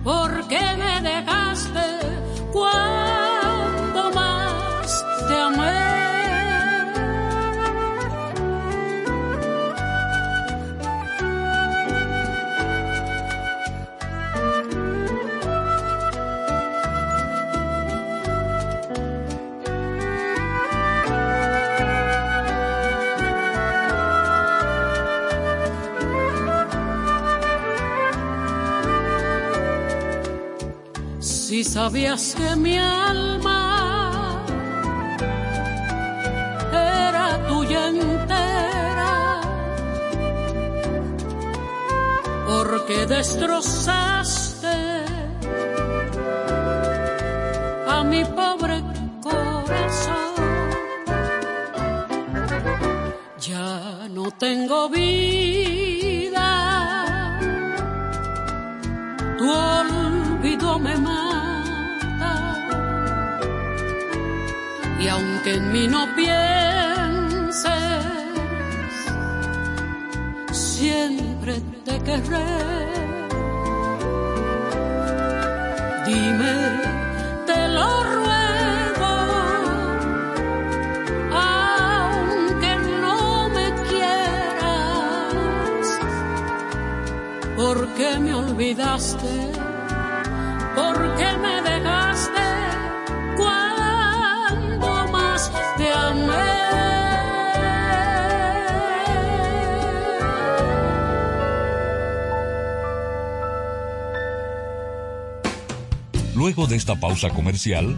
porque me dejaste sabías que mi alma era tuya entera, porque destrozaste a mi pobre corazón. Ya no tengo vida, tu olvido me Aunque en mí no pienses, siempre te querré. Dime, te lo ruego, aunque no me quieras, porque me olvidaste, porque me dejaste. Luego de esta pausa comercial,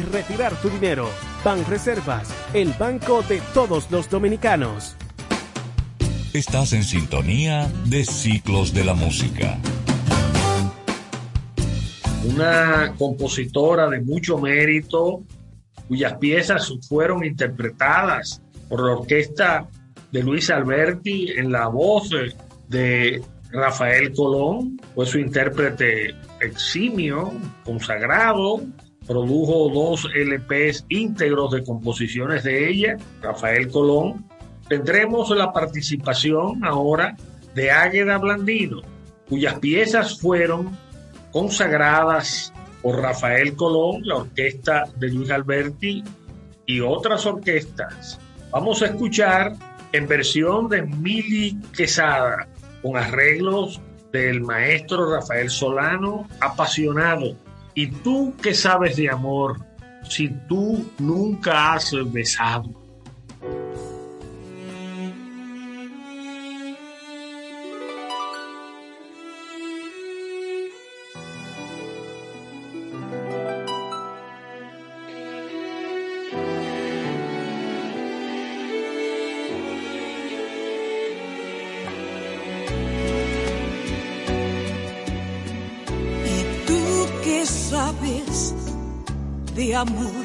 retirar tu dinero. Banreservas, el banco de todos los dominicanos. Estás en sintonía de Ciclos de la Música. Una compositora de mucho mérito, cuyas piezas fueron interpretadas por la orquesta de Luis Alberti en la voz de Rafael Colón, fue su intérprete eximio, consagrado, produjo dos LPs íntegros de composiciones de ella, Rafael Colón. Tendremos la participación ahora de Águeda Blandino, cuyas piezas fueron consagradas por Rafael Colón, la orquesta de Luis Alberti y otras orquestas. Vamos a escuchar en versión de Mili Quesada, con arreglos del maestro Rafael Solano, apasionado. ¿Y tú qué sabes de amor si tú nunca has besado? Amor.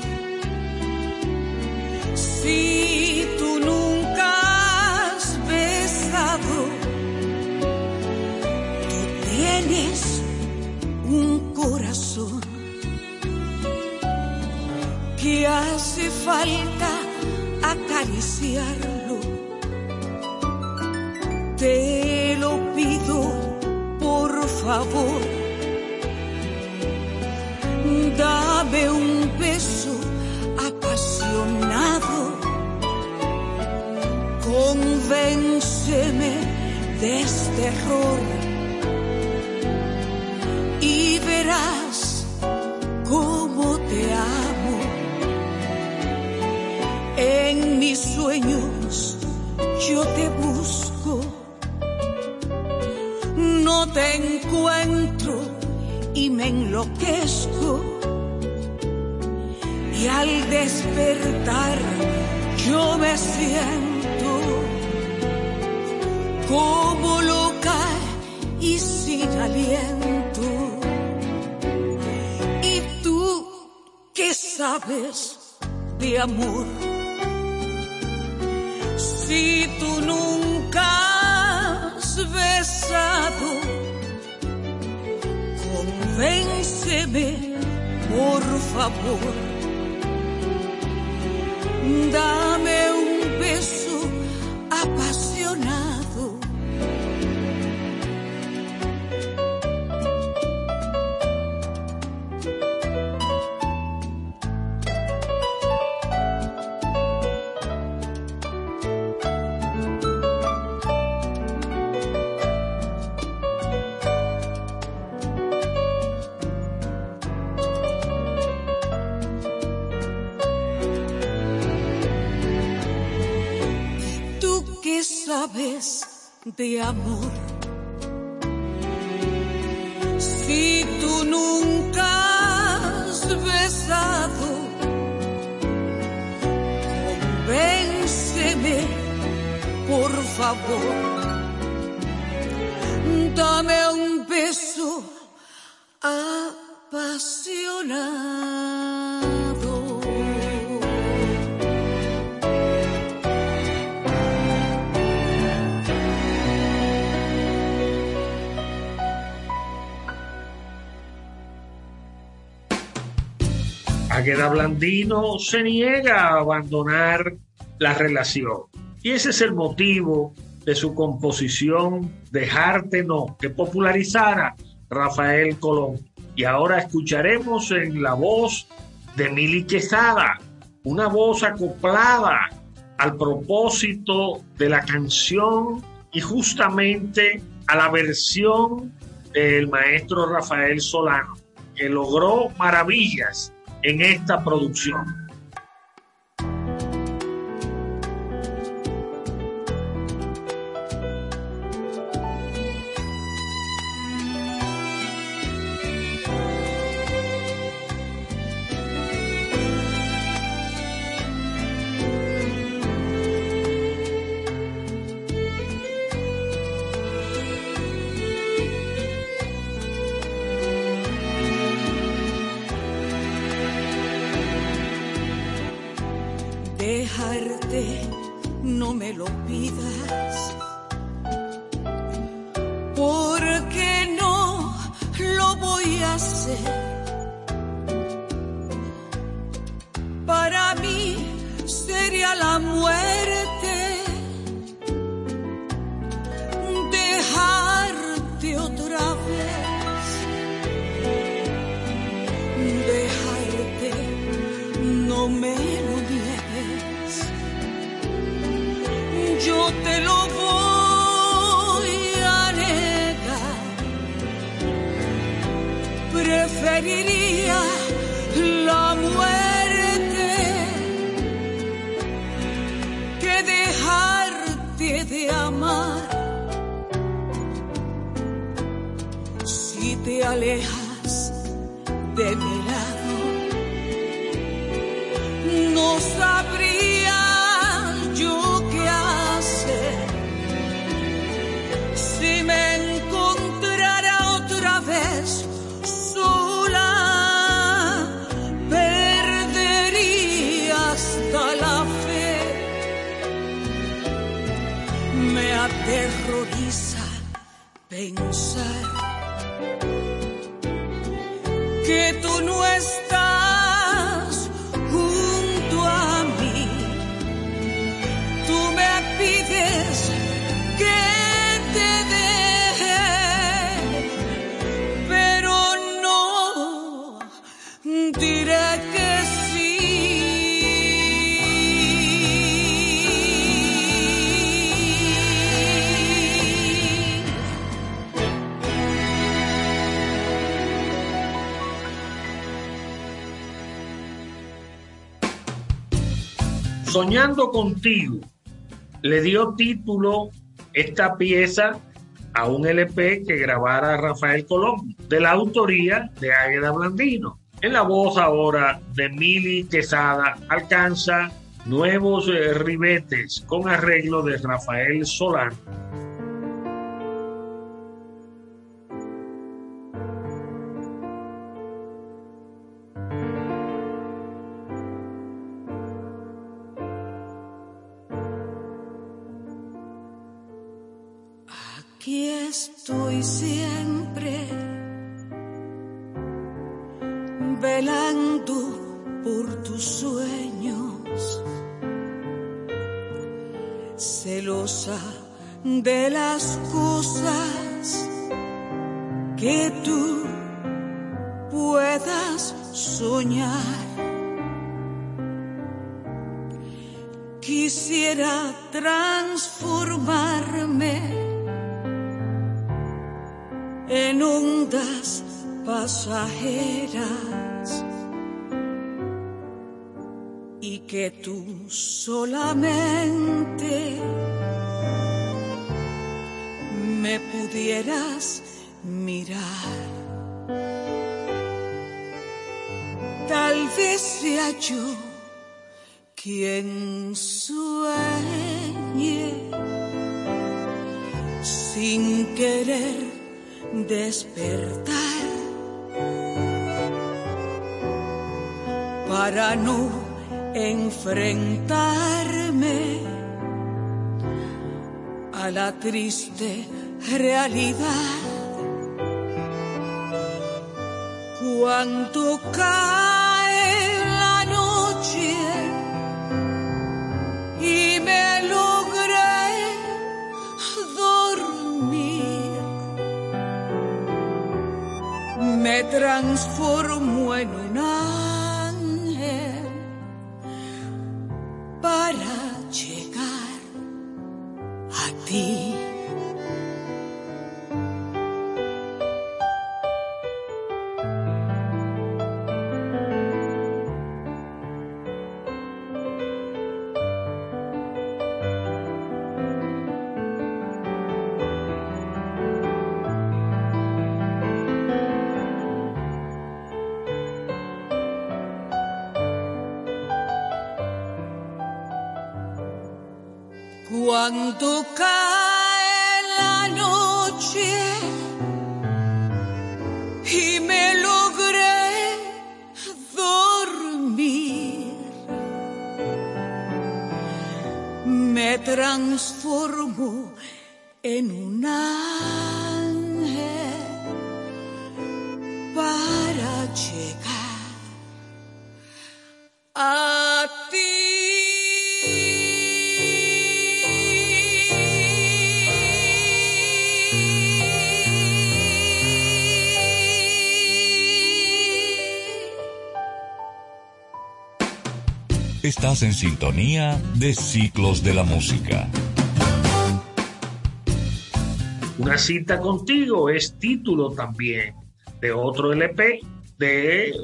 Por favor. Dame un beso apasionado. Águeda Blandino se niega a abandonar la relación. Y ese es el motivo de su composición Dejarte no, que popularizara Rafael Colón. Y ahora escucharemos en la voz de Mili Quesada, una voz acoplada al propósito de la canción y justamente a la versión del maestro Rafael Solano, que logró maravillas en esta producción. Soñando contigo le dio título esta pieza a un LP que grabara Rafael Colón, de la autoría de Águeda Blandino. En la voz ahora de Mili Quesada alcanza nuevos eh, ribetes con arreglo de Rafael Solán. Estoy siempre velando por tus sueños, celosa de las cosas que tú puedas soñar. Quisiera transformarme pasajeras y que tú solamente me pudieras mirar. Tal vez sea yo quien sueñe sin querer despertar para no enfrentarme a la triste realidad. Cuando cae la noche y me me transformo en un En sintonía de Ciclos de la Música. Una cita contigo es título también de otro LP de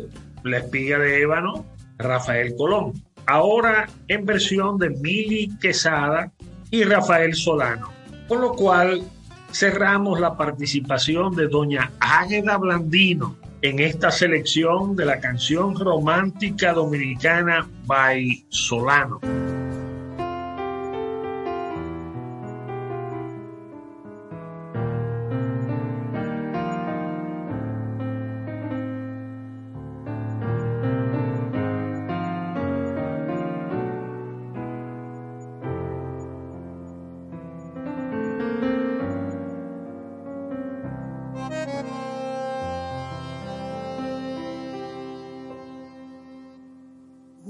La espiga de ébano, Rafael Colón. Ahora en versión de Mili Quesada y Rafael Solano. Con lo cual cerramos la participación de doña Águeda Blandino en esta selección de la canción romántica dominicana by Solano.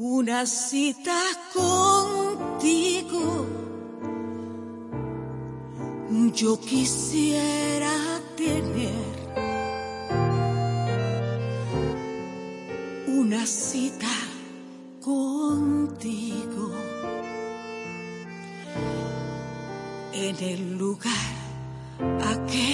Una cita contigo. Yo quisiera tener una cita contigo en el lugar aquel.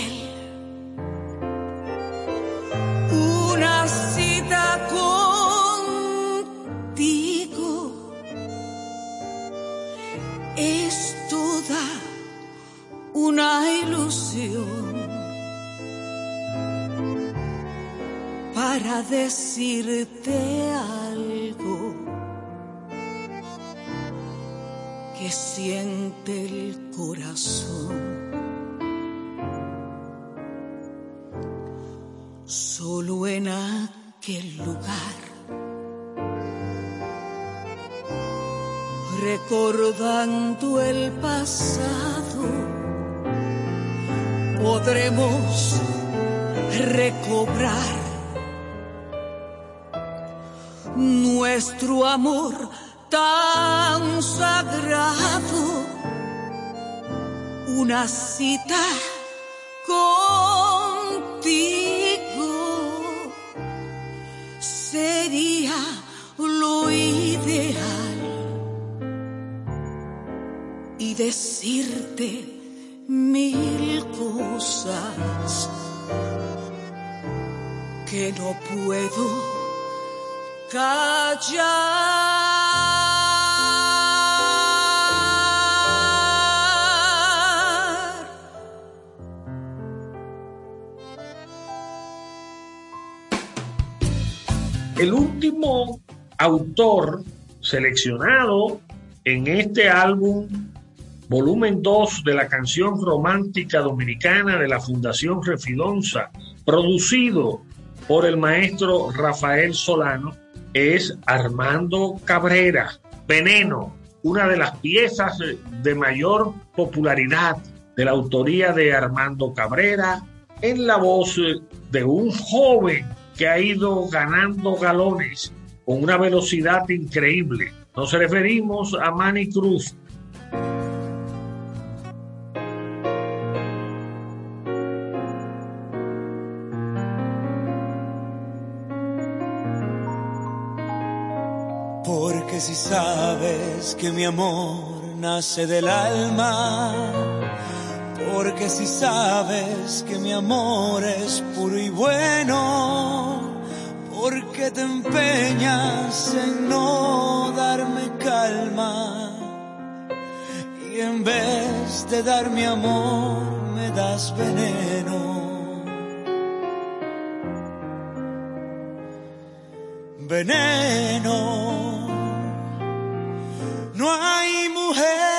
Autor seleccionado en este álbum, volumen 2 de la canción romántica dominicana de la Fundación Refidonza, producido por el maestro Rafael Solano, es Armando Cabrera, Veneno, una de las piezas de mayor popularidad de la autoría de Armando Cabrera, en la voz de un joven que ha ido ganando galones con una velocidad increíble. Nos referimos a Manny Cruz, Porque si sabes que mi amor nace del alma, porque si sabes que mi amor es puro y bueno, porque te empeñas en no darme calma y en vez de dar mi amor me das veneno. Veneno. No hay mujer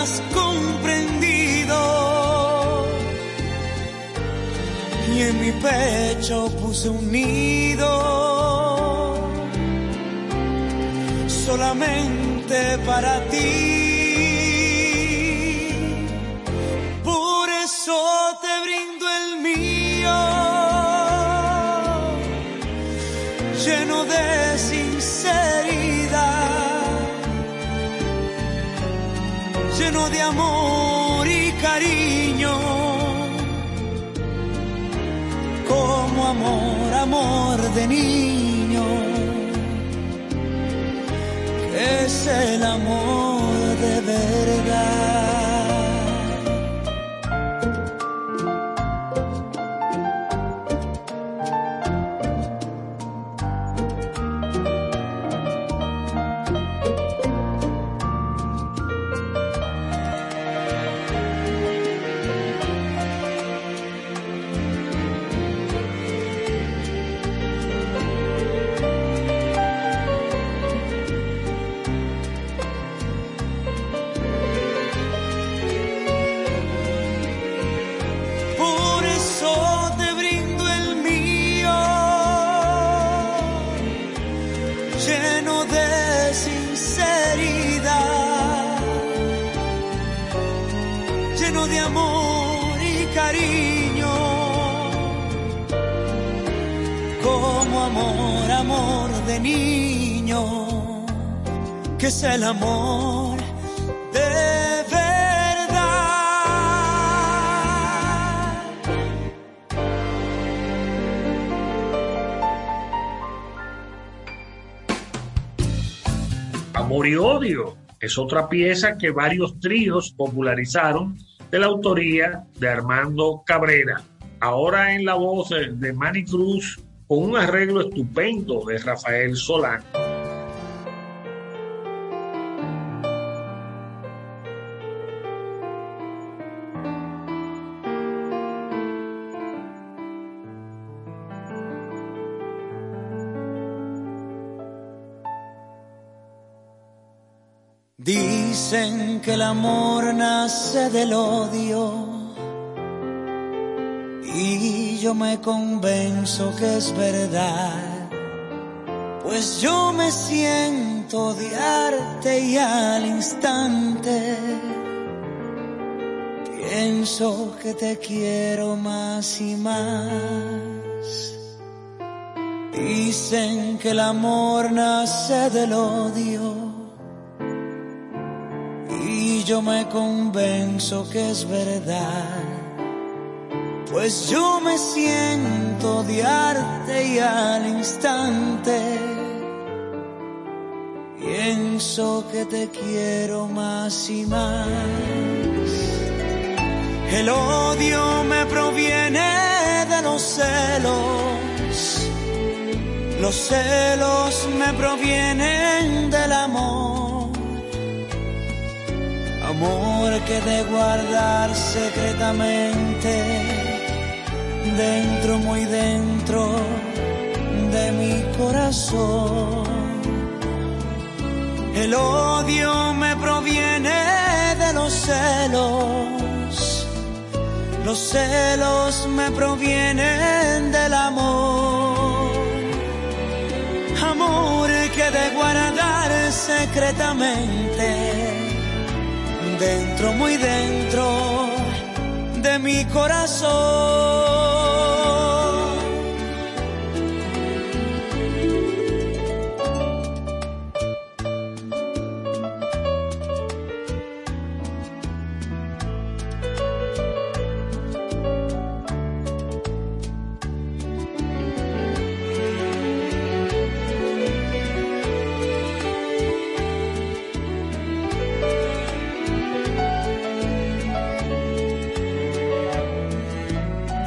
has comprendido y en mi pecho puse un nido solamente para ti. Amor y cariño, como amor, amor de niño es el amor de verdad. Niño, que es el amor de verdad. Amor y Odio es otra pieza que varios tríos popularizaron de la autoría de Armando Cabrera. Ahora en la voz de Manny Cruz con un arreglo estupendo de Rafael Solán. Dicen que el amor nace del odio y yo me convenzo que es verdad, pues yo me siento odiarte y al instante pienso que te quiero más y más. Dicen que el amor nace del odio y yo me convenzo que es verdad. Pues yo me siento odiarte y al instante pienso que te quiero más y más. El odio me proviene de los celos, los celos me provienen del amor. Amor que de guardar secretamente dentro, muy dentro de mi corazón. El odio me proviene de los celos, los celos me provienen del amor. Amor que de guardar secretamente dentro, muy dentro de mi corazón.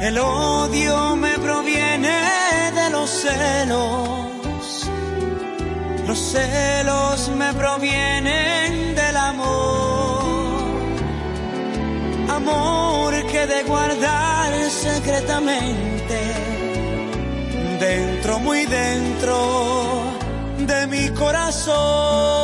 El odio me proviene de los celos. Los celos me provienen del amor. Amor que de guardar secretamente dentro, muy dentro de mi corazón.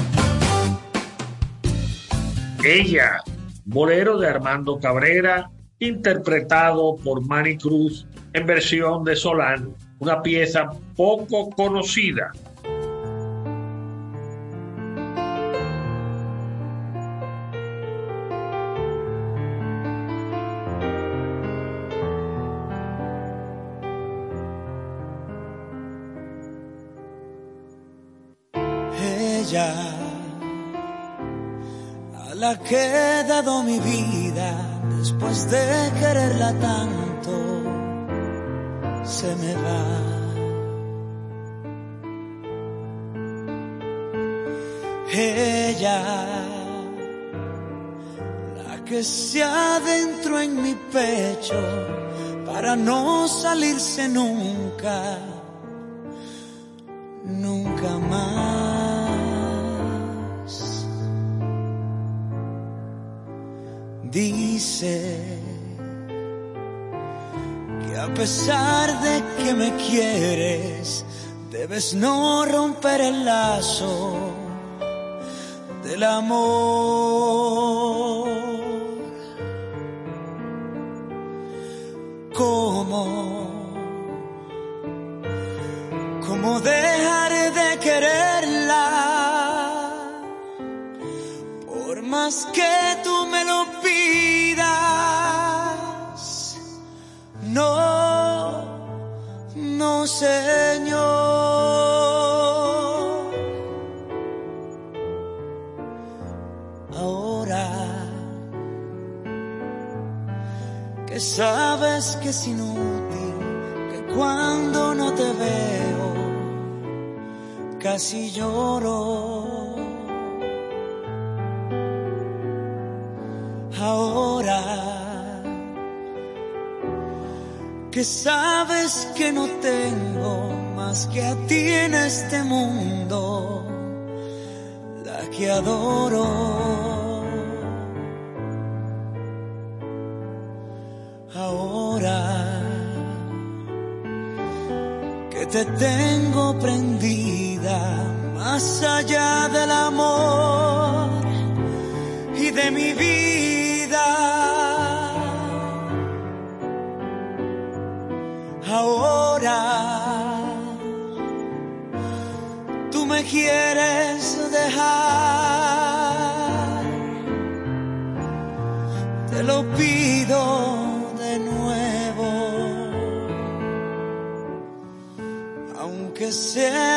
Ella, bolero de Armando Cabrera, interpretado por Manny Cruz en versión de Solán, una pieza poco conocida. La que he dado mi vida después de quererla tanto se me va. Ella, la que se adentro en mi pecho para no salirse nunca, nunca más. Dice que a pesar de que me quieres, debes no romper el lazo del amor. ¿Cómo? ¿Cómo dejar de quererla? Más que tú me lo no, no, Señor. Ahora que sabes que es inútil, que cuando no te veo, casi lloro. Que sabes que no tengo más que a ti en este mundo, la que adoro. Ahora que te tengo prendida más allá del amor y de mi vida quieres dejar. Te lo pido de nuevo, aunque sea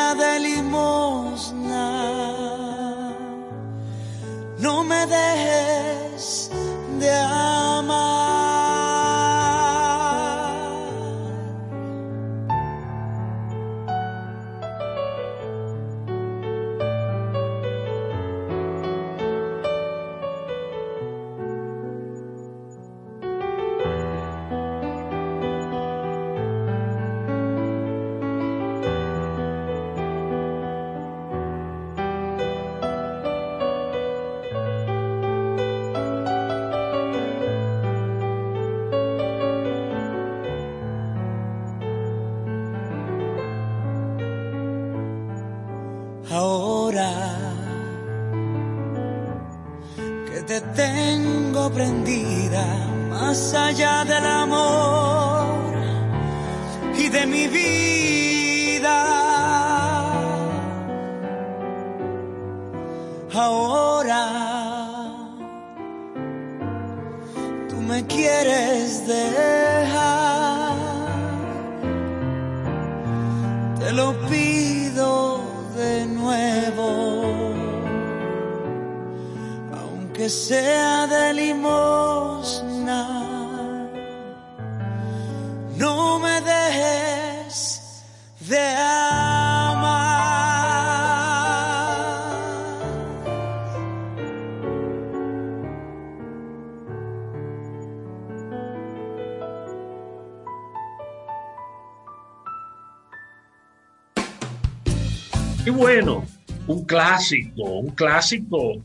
clásico, un clásico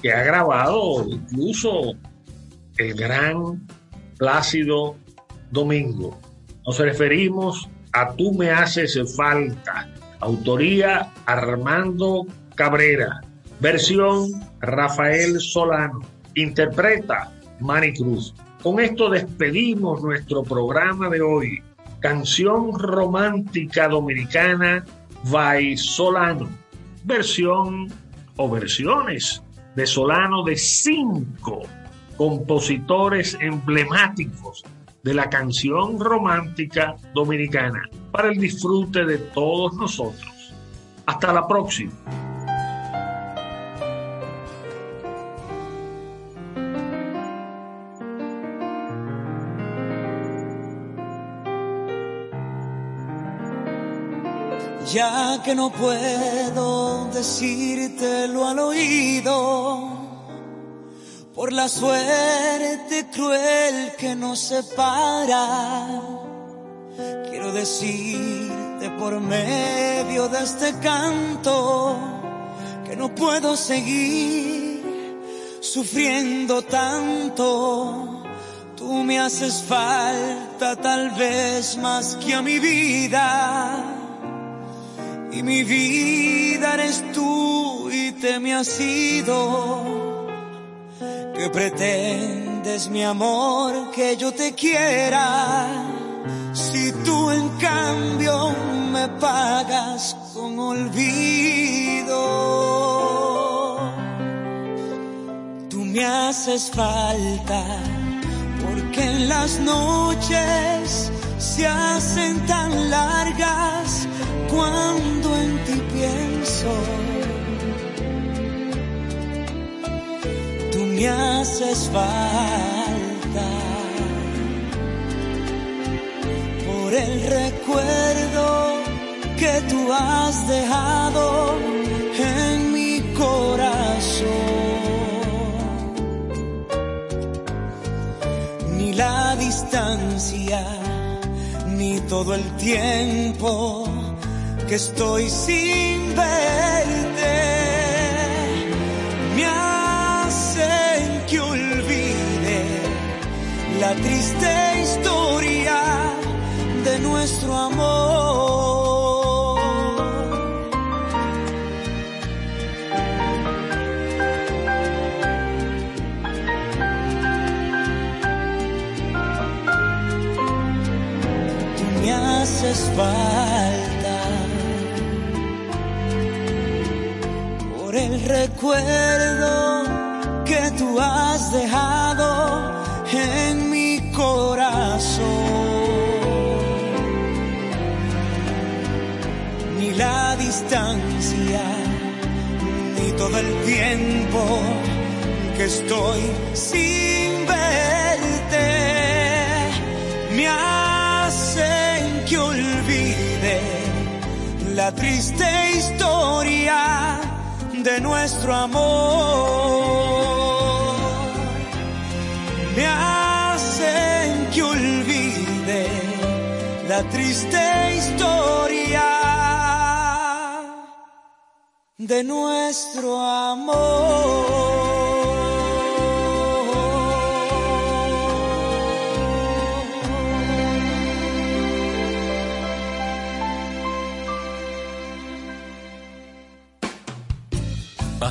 que ha grabado incluso el gran Plácido Domingo. Nos referimos a Tú me haces falta, autoría Armando Cabrera, versión Rafael Solano, interpreta Mari Cruz. Con esto despedimos nuestro programa de hoy, canción romántica dominicana by Solano, versión o versiones de Solano de cinco compositores emblemáticos de la canción romántica dominicana para el disfrute de todos nosotros. Hasta la próxima. Ya que no puedo decírtelo al oído, por la suerte cruel que nos separa, quiero decirte por medio de este canto que no puedo seguir sufriendo tanto. Tú me haces falta tal vez más que a mi vida mi vida eres tú y te me has ido. ¿Qué pretendes, mi amor, que yo te quiera? Si tú en cambio me pagas con olvido. Tú me haces falta porque en las noches se hacen tan largas cuando en ti pienso. Tú me haces falta por el recuerdo que tú has dejado en mi corazón. Ni la distancia, ni todo el tiempo que estoy sin verte me hacen que olvide la triste historia de nuestro amor. Tú me haces el recuerdo que tú has dejado en mi corazón. Ni la distancia, ni todo el tiempo que estoy sin verte, me hacen que olvide la triste historia de nuestro amor. Me hacen que olvide la triste historia de nuestro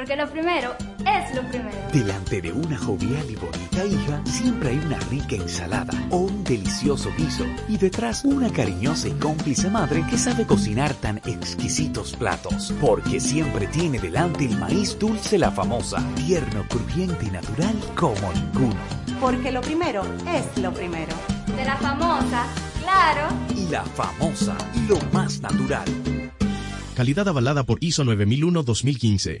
Porque lo primero es lo primero. Delante de una jovial y bonita hija, siempre hay una rica ensalada o un delicioso guiso. Y detrás, una cariñosa y cómplice madre que sabe cocinar tan exquisitos platos. Porque siempre tiene delante el maíz dulce la famosa, tierno, crujiente y natural como ninguno. Porque lo primero es lo primero. De la famosa, claro. Y la famosa, lo más natural. Calidad avalada por ISO 9001-2015.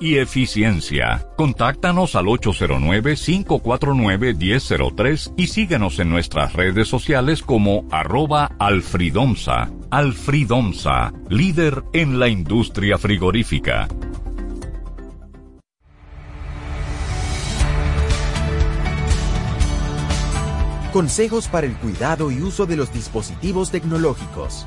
y eficiencia. Contáctanos al 809-549-1003 y síguenos en nuestras redes sociales como arroba alfridomsa. Alfridomsa, líder en la industria frigorífica. Consejos para el cuidado y uso de los dispositivos tecnológicos.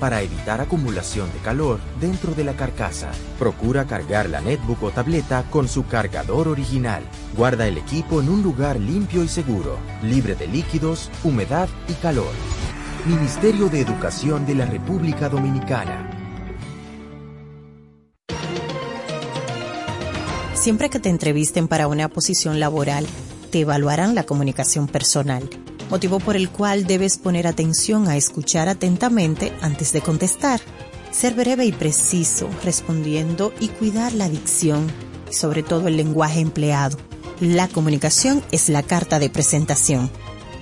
para evitar acumulación de calor dentro de la carcasa. Procura cargar la netbook o tableta con su cargador original. Guarda el equipo en un lugar limpio y seguro, libre de líquidos, humedad y calor. Ministerio de Educación de la República Dominicana. Siempre que te entrevisten para una posición laboral, te evaluarán la comunicación personal, motivo por el cual debes poner atención a escuchar atentamente antes de contestar, ser breve y preciso respondiendo y cuidar la dicción sobre todo el lenguaje empleado. La comunicación es la carta de presentación.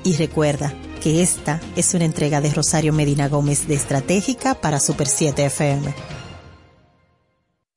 Y recuerda que esta es una entrega de Rosario Medina Gómez de Estratégica para Super 7 FM.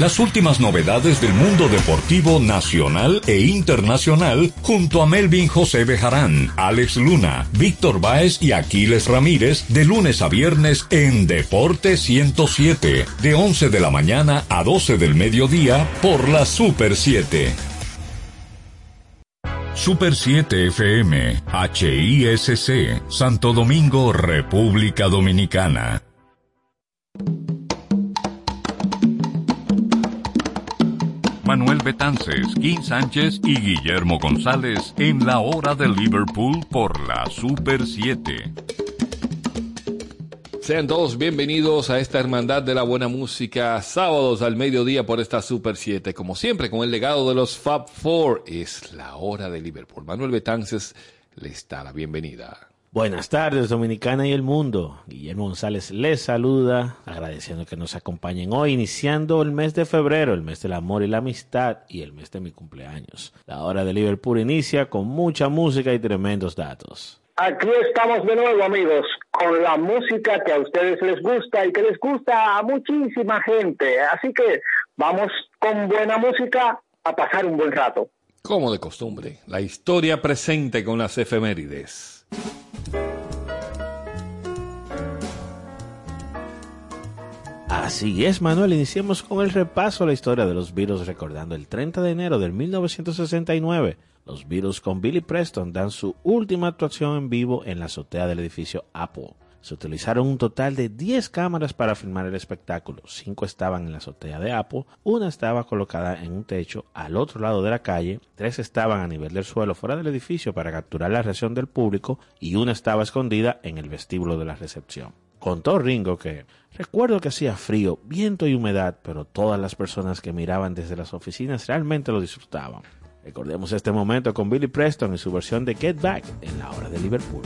Las últimas novedades del mundo deportivo nacional e internacional junto a Melvin José Bejarán, Alex Luna, Víctor Báez y Aquiles Ramírez de lunes a viernes en Deporte 107, de 11 de la mañana a 12 del mediodía por la Super 7. Super 7 FM, HISC, Santo Domingo, República Dominicana. Manuel Betances, Kim Sánchez y Guillermo González en la hora de Liverpool por la Super 7. Sean todos bienvenidos a esta hermandad de la buena música, sábados al mediodía por esta Super 7. Como siempre, con el legado de los Fab Four, es la hora de Liverpool. Manuel Betances le da la bienvenida. Buenas tardes, Dominicana y el mundo. Guillermo González les saluda, agradeciendo que nos acompañen hoy, iniciando el mes de febrero, el mes del amor y la amistad y el mes de mi cumpleaños. La hora de Liverpool inicia con mucha música y tremendos datos. Aquí estamos de nuevo, amigos, con la música que a ustedes les gusta y que les gusta a muchísima gente. Así que vamos con buena música a pasar un buen rato. Como de costumbre, la historia presente con las efemérides. Así es, Manuel. Iniciemos con el repaso a la historia de los Beatles recordando el 30 de enero de 1969. Los Beatles con Billy Preston dan su última actuación en vivo en la azotea del edificio Apple. Se utilizaron un total de 10 cámaras para filmar el espectáculo. Cinco estaban en la azotea de Apple, una estaba colocada en un techo al otro lado de la calle, tres estaban a nivel del suelo fuera del edificio para capturar la reacción del público y una estaba escondida en el vestíbulo de la recepción. Contó Ringo que recuerdo que hacía frío, viento y humedad, pero todas las personas que miraban desde las oficinas realmente lo disfrutaban. Recordemos este momento con Billy Preston y su versión de Get Back en la hora de Liverpool.